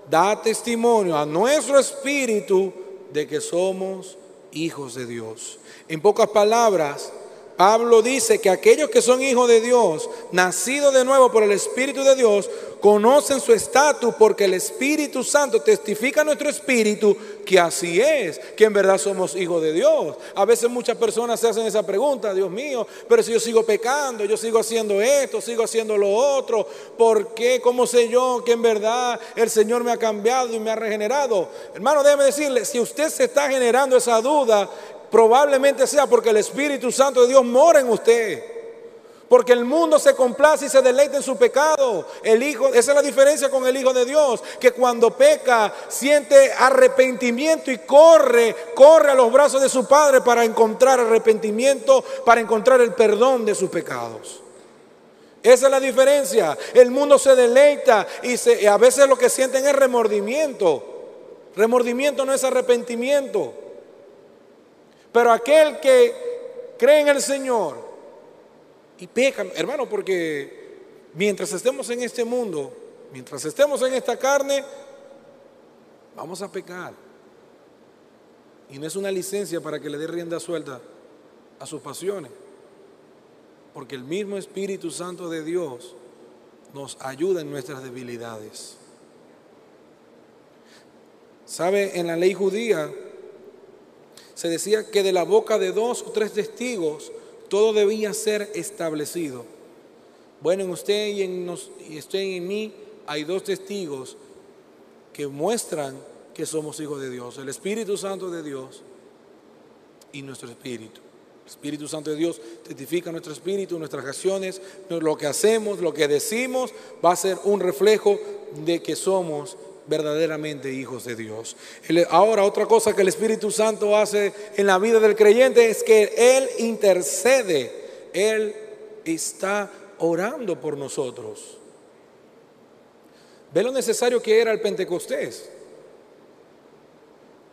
S2: da testimonio a nuestro espíritu de que somos hijos de Dios. En pocas palabras, Pablo dice que aquellos que son hijos de Dios, nacidos de nuevo por el Espíritu de Dios, conocen su estatus porque el Espíritu Santo testifica a nuestro espíritu que así es, que en verdad somos hijos de Dios. A veces muchas personas se hacen esa pregunta, Dios mío, pero si yo sigo pecando, yo sigo haciendo esto, sigo haciendo lo otro, ¿por qué? ¿Cómo sé yo que en verdad el Señor me ha cambiado y me ha regenerado? Hermano, déjeme decirle, si usted se está generando esa duda, probablemente sea porque el Espíritu Santo de Dios mora en usted. Porque el mundo se complace y se deleita en su pecado. El hijo, esa es la diferencia con el Hijo de Dios, que cuando peca siente arrepentimiento y corre, corre a los brazos de su Padre para encontrar arrepentimiento, para encontrar el perdón de sus pecados. Esa es la diferencia. El mundo se deleita y, a veces lo que sienten es remordimiento. Remordimiento no es arrepentimiento. Pero aquel que cree en el Señor y peca, hermano, porque mientras estemos en este mundo, mientras estemos en esta carne, vamos a pecar. Y no es una licencia para que le dé rienda suelta a sus pasiones. Porque el mismo Espíritu Santo de Dios nos ayuda en nuestras debilidades. ¿Sabe? En la ley judía se decía que de la boca de dos o tres testigos todo debía ser establecido. Bueno, en usted y en, y usted y en mí hay dos testigos que muestran que somos hijos de Dios, el Espíritu Santo de Dios y nuestro espíritu. El Espíritu Santo de Dios testifica nuestro espíritu, nuestras acciones, lo que hacemos, lo que decimos, va a ser un reflejo de que somos verdaderamente hijos de Dios. Ahora, otra cosa que el Espíritu Santo hace en la vida del creyente es que Él intercede, Él está orando por nosotros. Ve lo necesario que era el Pentecostés.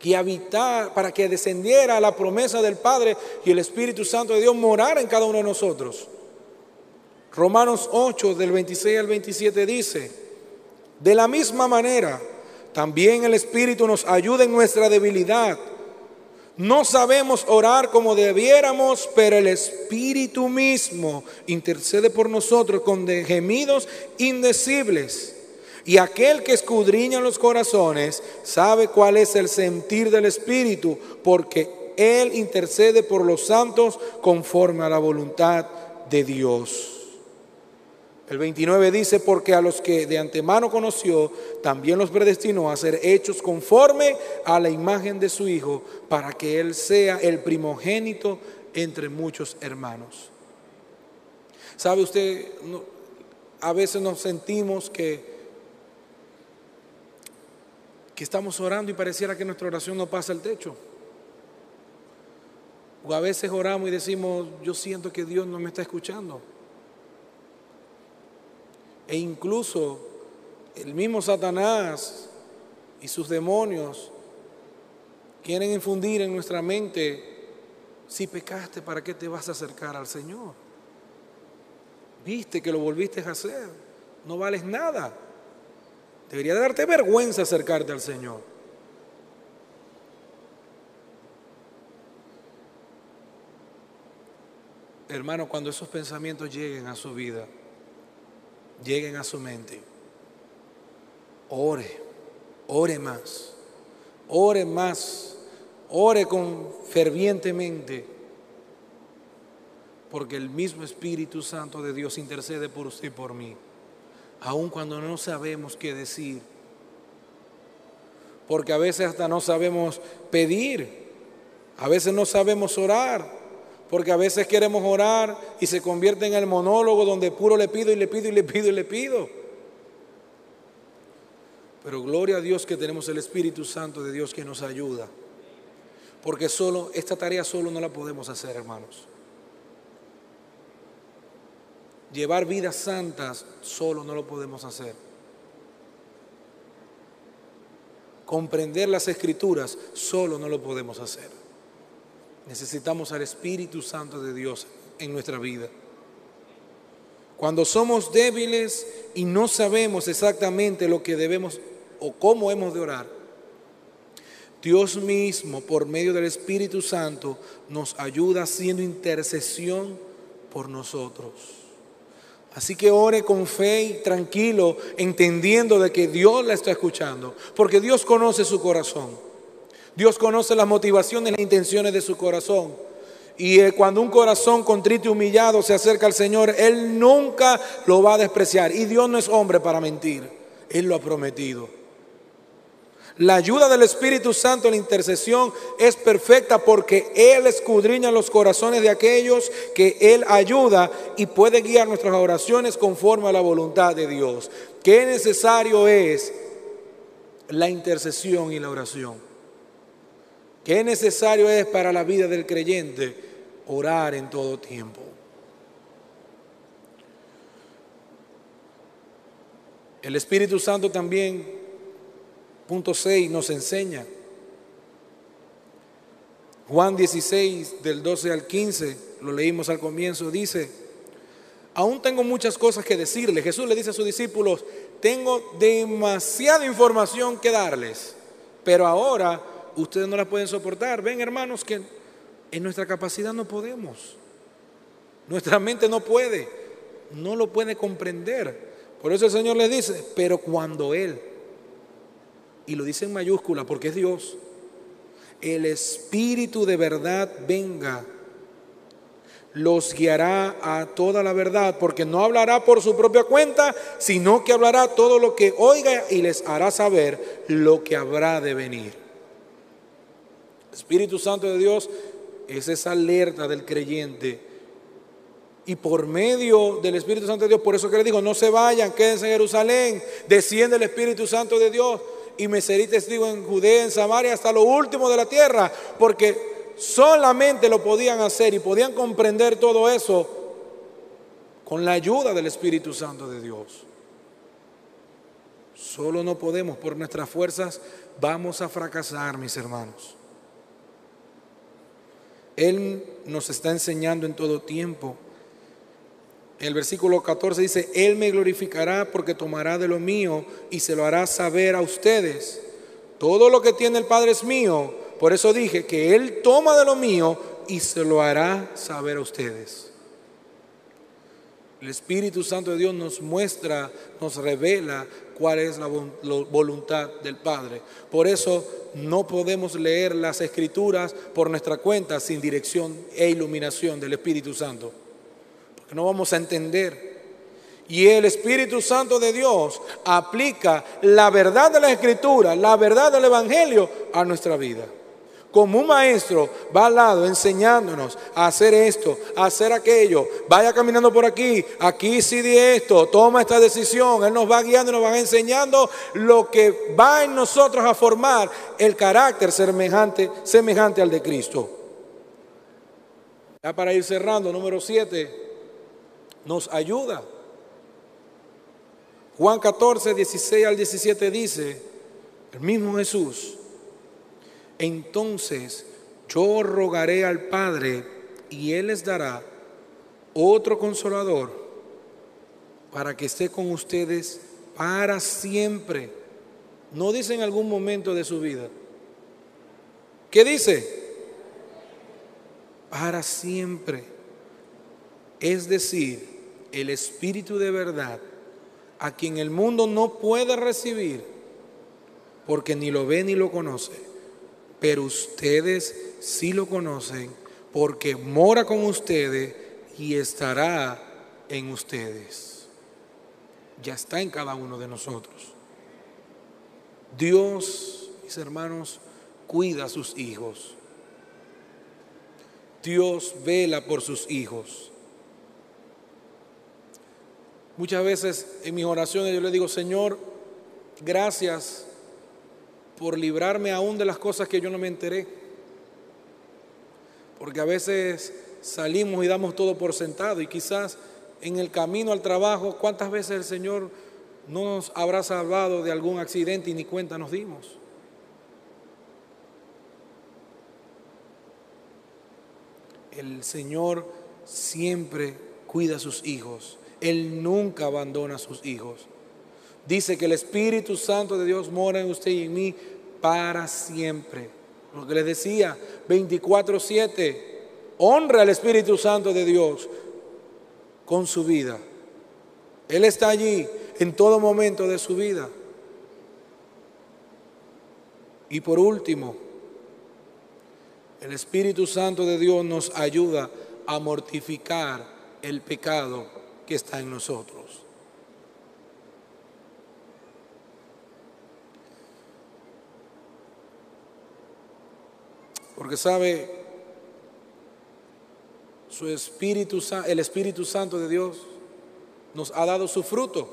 S2: Que habitar, para que descendiera la promesa del Padre y el Espíritu Santo de Dios morara en cada uno de nosotros. Romanos 8, del 26 al 27 dice, de la misma manera, también el Espíritu nos ayuda en nuestra debilidad. No sabemos orar como debiéramos, pero el Espíritu mismo intercede por nosotros con gemidos indecibles. Y aquel que escudriña los corazones sabe cuál es el sentir del Espíritu, porque Él intercede por los santos conforme a la voluntad de Dios. El 29 dice, porque a los que de antemano conoció, también los predestinó a ser hechos conforme a la imagen de su Hijo, para que Él sea el primogénito entre muchos hermanos. ¿Sabe usted? a veces nos sentimos que, que estamos orando y pareciera que nuestra oración no pasa el techo. O a veces oramos y decimos, yo siento que Dios no me está escuchando. E incluso el mismo Satanás y sus demonios quieren infundir en nuestra mente, si pecaste, ¿para qué te vas a acercar al Señor? Viste que lo volviste a hacer, no vales nada. Debería darte vergüenza acercarte al Señor. Hermano, cuando esos pensamientos lleguen a su vida, lleguen a su mente. Ore, ore más, ore más, ore con fervientemente, porque el mismo Espíritu Santo de Dios intercede por usted y por mí, aun cuando no sabemos qué decir, porque a veces hasta no sabemos pedir, a veces no sabemos orar porque a veces queremos orar y se convierte en el monólogo donde puro le pido y le pido y le pido y le pido. Pero gloria a Dios que tenemos el Espíritu Santo de Dios que nos ayuda. Porque solo esta tarea solo no la podemos hacer, hermanos. Llevar vidas santas solo no lo podemos hacer. Comprender las escrituras solo no lo podemos hacer. Necesitamos al Espíritu Santo de Dios en nuestra vida. Cuando somos débiles y no sabemos exactamente lo que debemos o cómo hemos de orar, Dios mismo, por medio del Espíritu Santo, nos ayuda haciendo intercesión por nosotros. Así que ore con fe y tranquilo, entendiendo de que Dios la está escuchando, porque Dios conoce su corazón. Dios conoce las motivaciones y las intenciones de su corazón. Y eh, cuando un corazón contrito y humillado se acerca al Señor, Él nunca lo va a despreciar. Y Dios no es hombre para mentir. Él lo ha prometido. La ayuda del Espíritu Santo en la intercesión es perfecta porque Él escudriña los corazones de aquellos que Él ayuda y puede guiar nuestras oraciones conforme a la voluntad de Dios. Qué necesario es la intercesión y la oración. Qué necesario es para la vida del creyente orar en todo tiempo. El Espíritu Santo también, punto 6, nos enseña. Juan 16, del 12 al 15, lo leímos al comienzo, dice, aún tengo muchas cosas que decirle. Jesús le dice a sus discípulos, tengo demasiada información que darles, pero ahora ustedes no la pueden soportar. Ven, hermanos, que en nuestra capacidad no podemos. Nuestra mente no puede, no lo puede comprender. Por eso el Señor le dice, pero cuando Él, y lo dice en mayúscula porque es Dios, el Espíritu de verdad venga, los guiará a toda la verdad, porque no hablará por su propia cuenta, sino que hablará todo lo que oiga y les hará saber lo que habrá de venir. Espíritu Santo de Dios es esa alerta del creyente. Y por medio del Espíritu Santo de Dios, por eso que le digo, no se vayan, quédense en Jerusalén, desciende el Espíritu Santo de Dios y me seré testigo en Judea, en Samaria, hasta lo último de la tierra, porque solamente lo podían hacer y podían comprender todo eso con la ayuda del Espíritu Santo de Dios. Solo no podemos, por nuestras fuerzas, vamos a fracasar, mis hermanos. Él nos está enseñando en todo tiempo. El versículo 14 dice, Él me glorificará porque tomará de lo mío y se lo hará saber a ustedes. Todo lo que tiene el Padre es mío. Por eso dije que Él toma de lo mío y se lo hará saber a ustedes. El Espíritu Santo de Dios nos muestra, nos revela cuál es la voluntad del Padre. Por eso no podemos leer las escrituras por nuestra cuenta sin dirección e iluminación del Espíritu Santo. Porque no vamos a entender. Y el Espíritu Santo de Dios aplica la verdad de la Escritura, la verdad del Evangelio a nuestra vida. Como un maestro va al lado enseñándonos a hacer esto, a hacer aquello. Vaya caminando por aquí, aquí sí di esto, toma esta decisión. Él nos va guiando y nos va enseñando lo que va en nosotros a formar el carácter semejante, semejante al de Cristo. Ya para ir cerrando, número 7, nos ayuda. Juan 14, 16 al 17 dice, el mismo Jesús entonces yo rogaré al Padre y Él les dará otro consolador para que esté con ustedes para siempre. No dice en algún momento de su vida. ¿Qué dice? Para siempre. Es decir, el Espíritu de verdad, a quien el mundo no puede recibir, porque ni lo ve ni lo conoce pero ustedes sí lo conocen porque mora con ustedes y estará en ustedes. Ya está en cada uno de nosotros. Dios, mis hermanos, cuida a sus hijos. Dios vela por sus hijos. Muchas veces en mis oraciones yo le digo, Señor, gracias por librarme aún de las cosas que yo no me enteré. Porque a veces salimos y damos todo por sentado y quizás en el camino al trabajo, ¿cuántas veces el Señor no nos habrá salvado de algún accidente y ni cuenta nos dimos? El Señor siempre cuida a sus hijos. Él nunca abandona a sus hijos. Dice que el Espíritu Santo de Dios mora en usted y en mí para siempre. Lo que les decía, 24/7, honra al Espíritu Santo de Dios con su vida. Él está allí en todo momento de su vida. Y por último, el Espíritu Santo de Dios nos ayuda a mortificar el pecado que está en nosotros. Porque sabe, su Espíritu, el Espíritu Santo de Dios nos ha dado su fruto.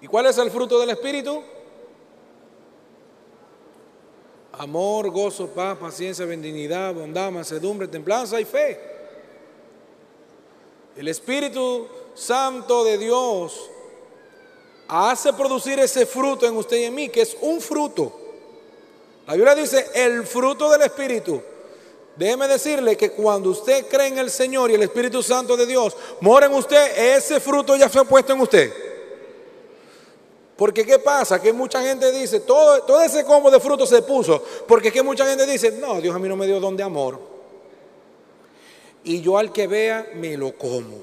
S2: ¿Y cuál es el fruto del Espíritu? Amor, gozo, paz, paciencia, benignidad, bondad, mansedumbre, templanza y fe. El Espíritu Santo de Dios hace producir ese fruto en usted y en mí, que es un fruto. La Biblia dice el fruto del Espíritu. Déjeme decirle que cuando usted cree en el Señor y el Espíritu Santo de Dios mora en usted, ese fruto ya fue puesto en usted. Porque ¿qué pasa? Que mucha gente dice, todo, todo ese combo de frutos se puso. Porque que mucha gente dice, no, Dios a mí no me dio don de amor. Y yo al que vea, me lo como.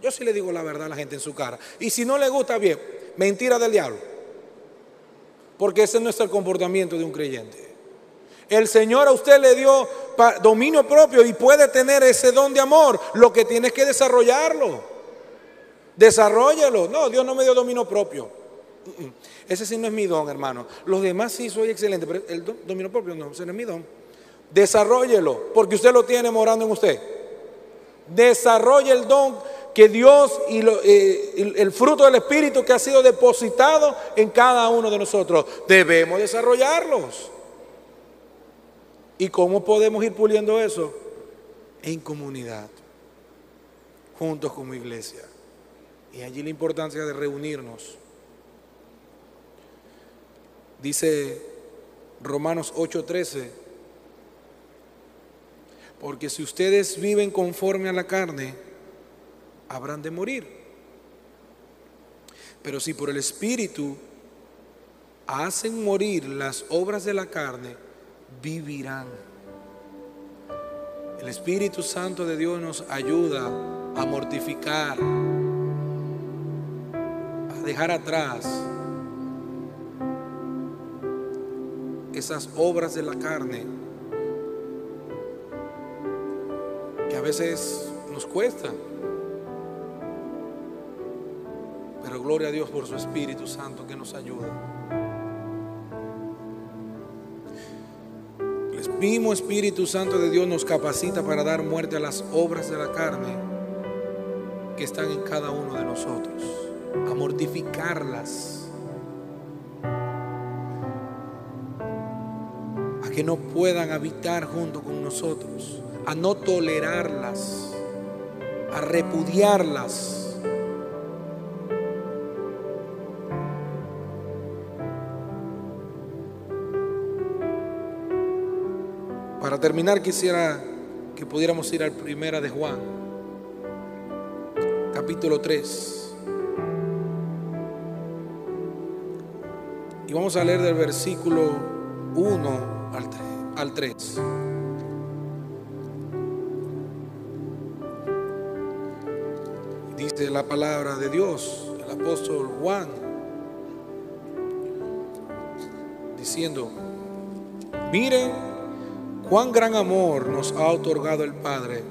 S2: Yo sí le digo la verdad a la gente en su cara. Y si no le gusta, bien, mentira del diablo porque ese no es el comportamiento de un creyente. El Señor a usted le dio dominio propio y puede tener ese don de amor. Lo que tiene es que desarrollarlo. Desarrollelo. No, Dios no me dio dominio propio. Ese sí no es mi don, hermano. Los demás sí soy excelente, pero el dominio propio no, ese no es mi don. Desarrollelo, porque usted lo tiene morando en usted. Desarrolle el don que Dios y eh, el, fruto del Espíritu que ha sido depositado en cada uno de nosotros. Debemos desarrollarlos. ¿Y cómo podemos ir puliendo eso? En comunidad, juntos como iglesia. Y allí la importancia de reunirnos. Dice Romanos 8:13, porque si ustedes viven conforme a la carne, habrán de morir. Pero si por el Espíritu hacen morir las obras de la carne, vivirán. El Espíritu Santo de Dios nos ayuda a mortificar, a dejar atrás esas obras de la carne que a veces nos cuestan. Gloria a Dios por su Espíritu Santo que nos ayuda. El mismo Espíritu Santo de Dios nos capacita para dar muerte a las obras de la carne que están en cada uno de nosotros, a mortificarlas, a que no puedan habitar junto con nosotros, a no tolerarlas, a repudiarlas. Para terminar quisiera que pudiéramos ir al primera de Juan, capítulo 3. Y vamos a leer del versículo 1 al 3. Dice la palabra de Dios, el apóstol Juan, diciendo, miren cuán gran amor nos ha otorgado el Padre,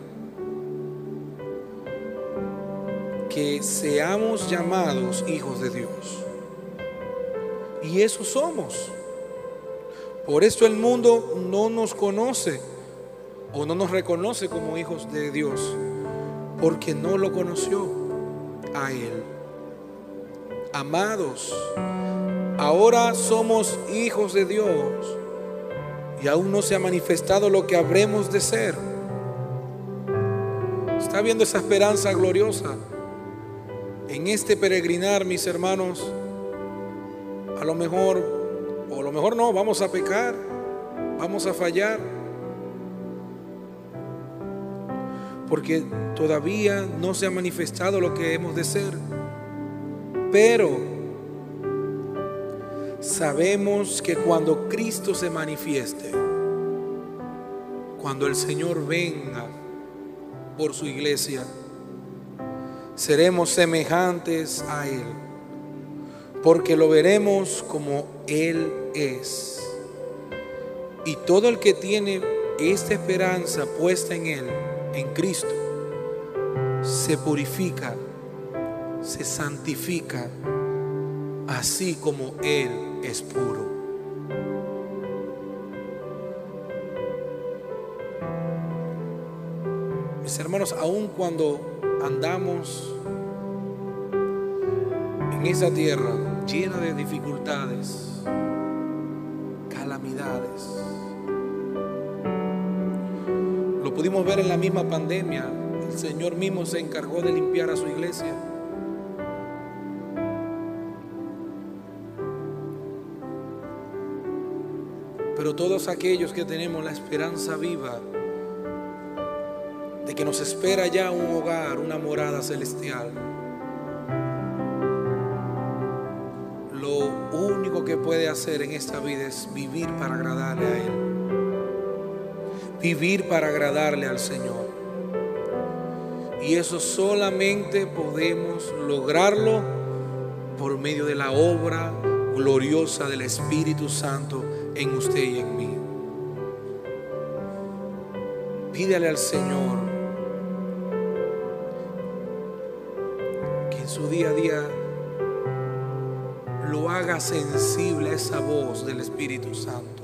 S2: que seamos llamados hijos de Dios. Y eso somos. Por esto el mundo no nos conoce o no nos reconoce como hijos de Dios, porque no lo conoció a Él. Amados, ahora somos hijos de Dios y aún no se ha manifestado lo que habremos de ser. Está viendo esa esperanza gloriosa. En este peregrinar, mis hermanos, a lo mejor, o a lo mejor no, vamos a pecar, vamos a fallar, porque todavía no se ha manifestado lo que hemos de ser. Pero sabemos que cuando Cristo se manifieste, cuando el Señor venga por su iglesia, seremos semejantes a Él, porque lo veremos como Él es. Y todo el que tiene esta esperanza puesta en Él, en Cristo, se purifica, se santifica, así como Él es puro. Mis hermanos, aun cuando andamos en esa tierra llena de dificultades, calamidades, lo pudimos ver en la misma pandemia, el Señor mismo se encargó de limpiar a su iglesia. Pero todos aquellos que tenemos la esperanza viva de que nos espera ya un hogar, una morada celestial, lo único que puede hacer en esta vida es vivir para agradarle a Él. Vivir para agradarle al Señor. Y eso solamente podemos lograrlo por medio de la obra gloriosa del Espíritu Santo en usted y en mí. Pídale al Señor que en su día a día lo haga sensible a esa voz del Espíritu Santo.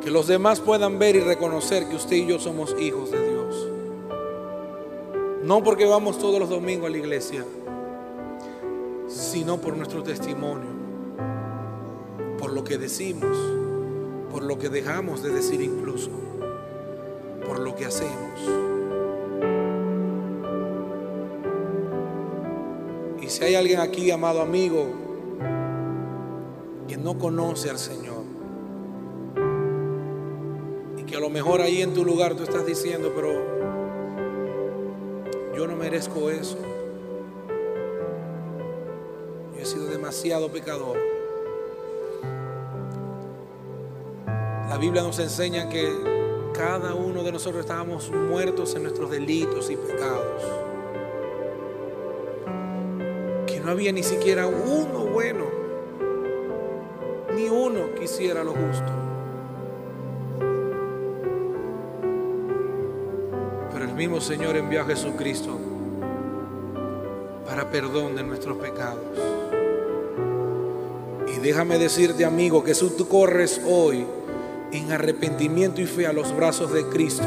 S2: Que los demás puedan ver y reconocer que usted y yo somos hijos de Dios. No porque vamos todos los domingos a la iglesia, sino por nuestro testimonio por lo que decimos, por lo que dejamos de decir incluso, por lo que hacemos. Y si hay alguien aquí, amado amigo, que no conoce al Señor, y que a lo mejor ahí en tu lugar tú estás diciendo, pero yo no merezco eso. Yo he sido demasiado pecador. La Biblia nos enseña que cada uno de nosotros estábamos muertos en nuestros delitos y pecados. Que no había ni siquiera uno bueno, ni uno que hiciera lo justo. Pero el mismo Señor envió a Jesucristo para perdón de nuestros pecados. Y déjame decirte, amigo, que si tú corres hoy en arrepentimiento y fe a los brazos de Cristo,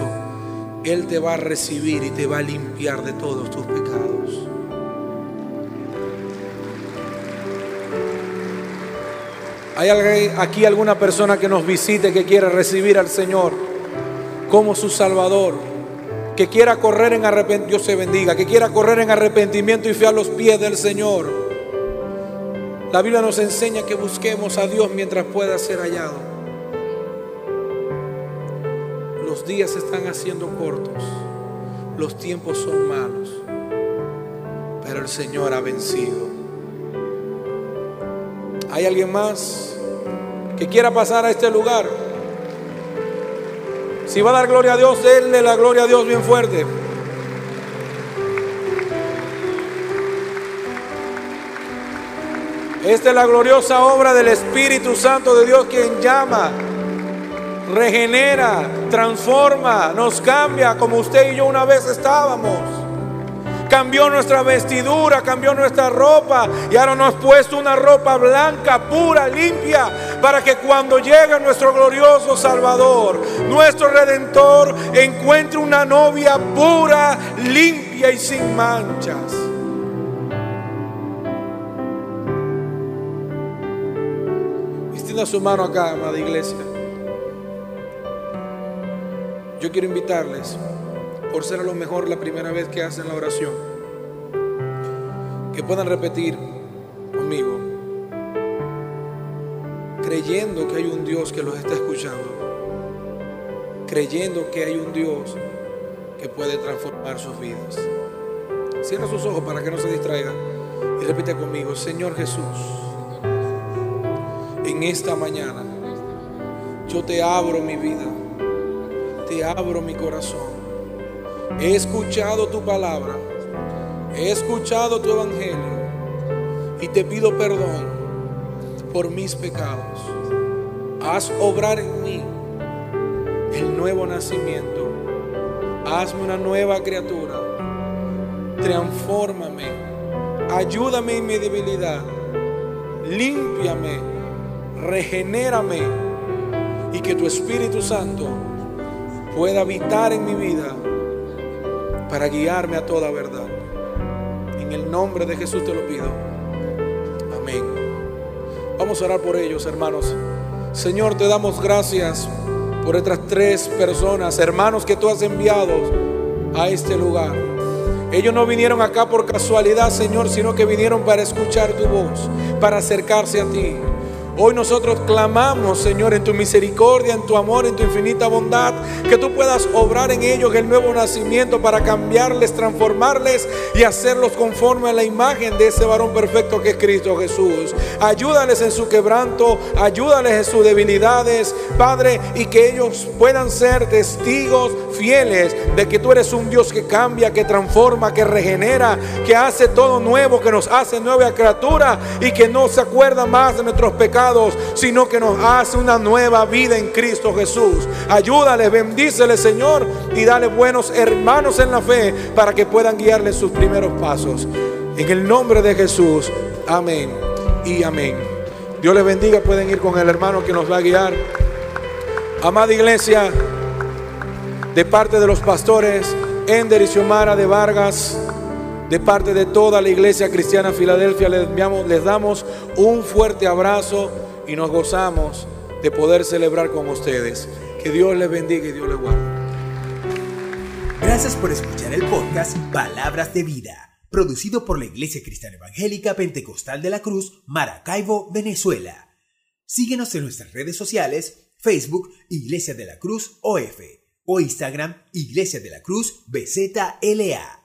S2: Él te va a recibir y te va a limpiar de todos tus pecados. ¿Hay aquí alguna persona que nos visite que quiera recibir al Señor como su Salvador? Que quiera correr en arrepentimiento, Dios se bendiga, que quiera correr en arrepentimiento y fe a los pies del Señor. La Biblia nos enseña que busquemos a Dios mientras pueda ser hallado. Los días se están haciendo cortos, los tiempos son malos, pero el Señor ha vencido. ¿Hay alguien más que quiera pasar a este lugar? Si va a dar gloria a Dios, denle la gloria a Dios bien fuerte. Esta es la gloriosa obra del Espíritu Santo de Dios quien llama, regenera, transforma, nos cambia como usted y yo una vez estábamos cambió nuestra vestidura, cambió nuestra ropa y ahora nos ha puesto una ropa blanca, pura, limpia, para que cuando llegue nuestro glorioso Salvador, nuestro Redentor, encuentre una novia pura, limpia y sin manchas. Extienda su mano acá, amada iglesia. Yo quiero invitarles por ser a lo mejor la primera vez que hacen la oración, que puedan repetir conmigo, creyendo que hay un Dios que los está escuchando, creyendo que hay un Dios que puede transformar sus vidas. Cierra sus ojos para que no se distraiga y repite conmigo, Señor Jesús, en esta mañana yo te abro mi vida, abro mi corazón He escuchado tu palabra, he escuchado tu evangelio y te pido perdón por mis pecados. Haz obrar en mí el nuevo nacimiento. Hazme una nueva criatura. Transfórmame. Ayúdame en mi debilidad. Límpiame. Regenérame. Y que tu Espíritu Santo pueda habitar en mi vida para guiarme a toda verdad. En el nombre de Jesús te lo pido. Amén. Vamos a orar por ellos, hermanos. Señor, te damos gracias por estas tres personas, hermanos que tú has enviado a este lugar. Ellos no vinieron acá por casualidad, Señor, sino que vinieron para escuchar tu voz, para acercarse a ti. Hoy nosotros clamamos, Señor, en tu misericordia, en tu amor, en tu infinita bondad, que tú puedas obrar en ellos el nuevo nacimiento para cambiarles, transformarles y hacerlos conforme a la imagen de ese varón perfecto que es Cristo Jesús. Ayúdales en su quebranto, ayúdales en sus debilidades, Padre, y que ellos puedan ser testigos fieles de que tú eres un Dios que cambia, que transforma, que regenera, que hace todo nuevo, que nos hace nueva criatura y que no se acuerda más de nuestros pecados sino que nos hace una nueva vida en Cristo Jesús. Ayúdale, bendícele, Señor, y dale buenos hermanos en la fe para que puedan guiarle sus primeros pasos. En el nombre de Jesús, amén y amén. Dios les bendiga, pueden ir con el hermano que nos va a guiar. Amada iglesia, de parte de los pastores Ender y Xiomara de Vargas, de parte de toda la iglesia cristiana Filadelfia, les, les damos un fuerte abrazo y nos gozamos de poder celebrar con ustedes. Que Dios les bendiga y Dios les guarde.
S1: Gracias por escuchar el podcast Palabras de Vida, producido por la Iglesia Cristiana Evangélica Pentecostal de la Cruz, Maracaibo, Venezuela. Síguenos en nuestras redes sociales, Facebook Iglesia de la Cruz OF o Instagram Iglesia de la Cruz BZLA.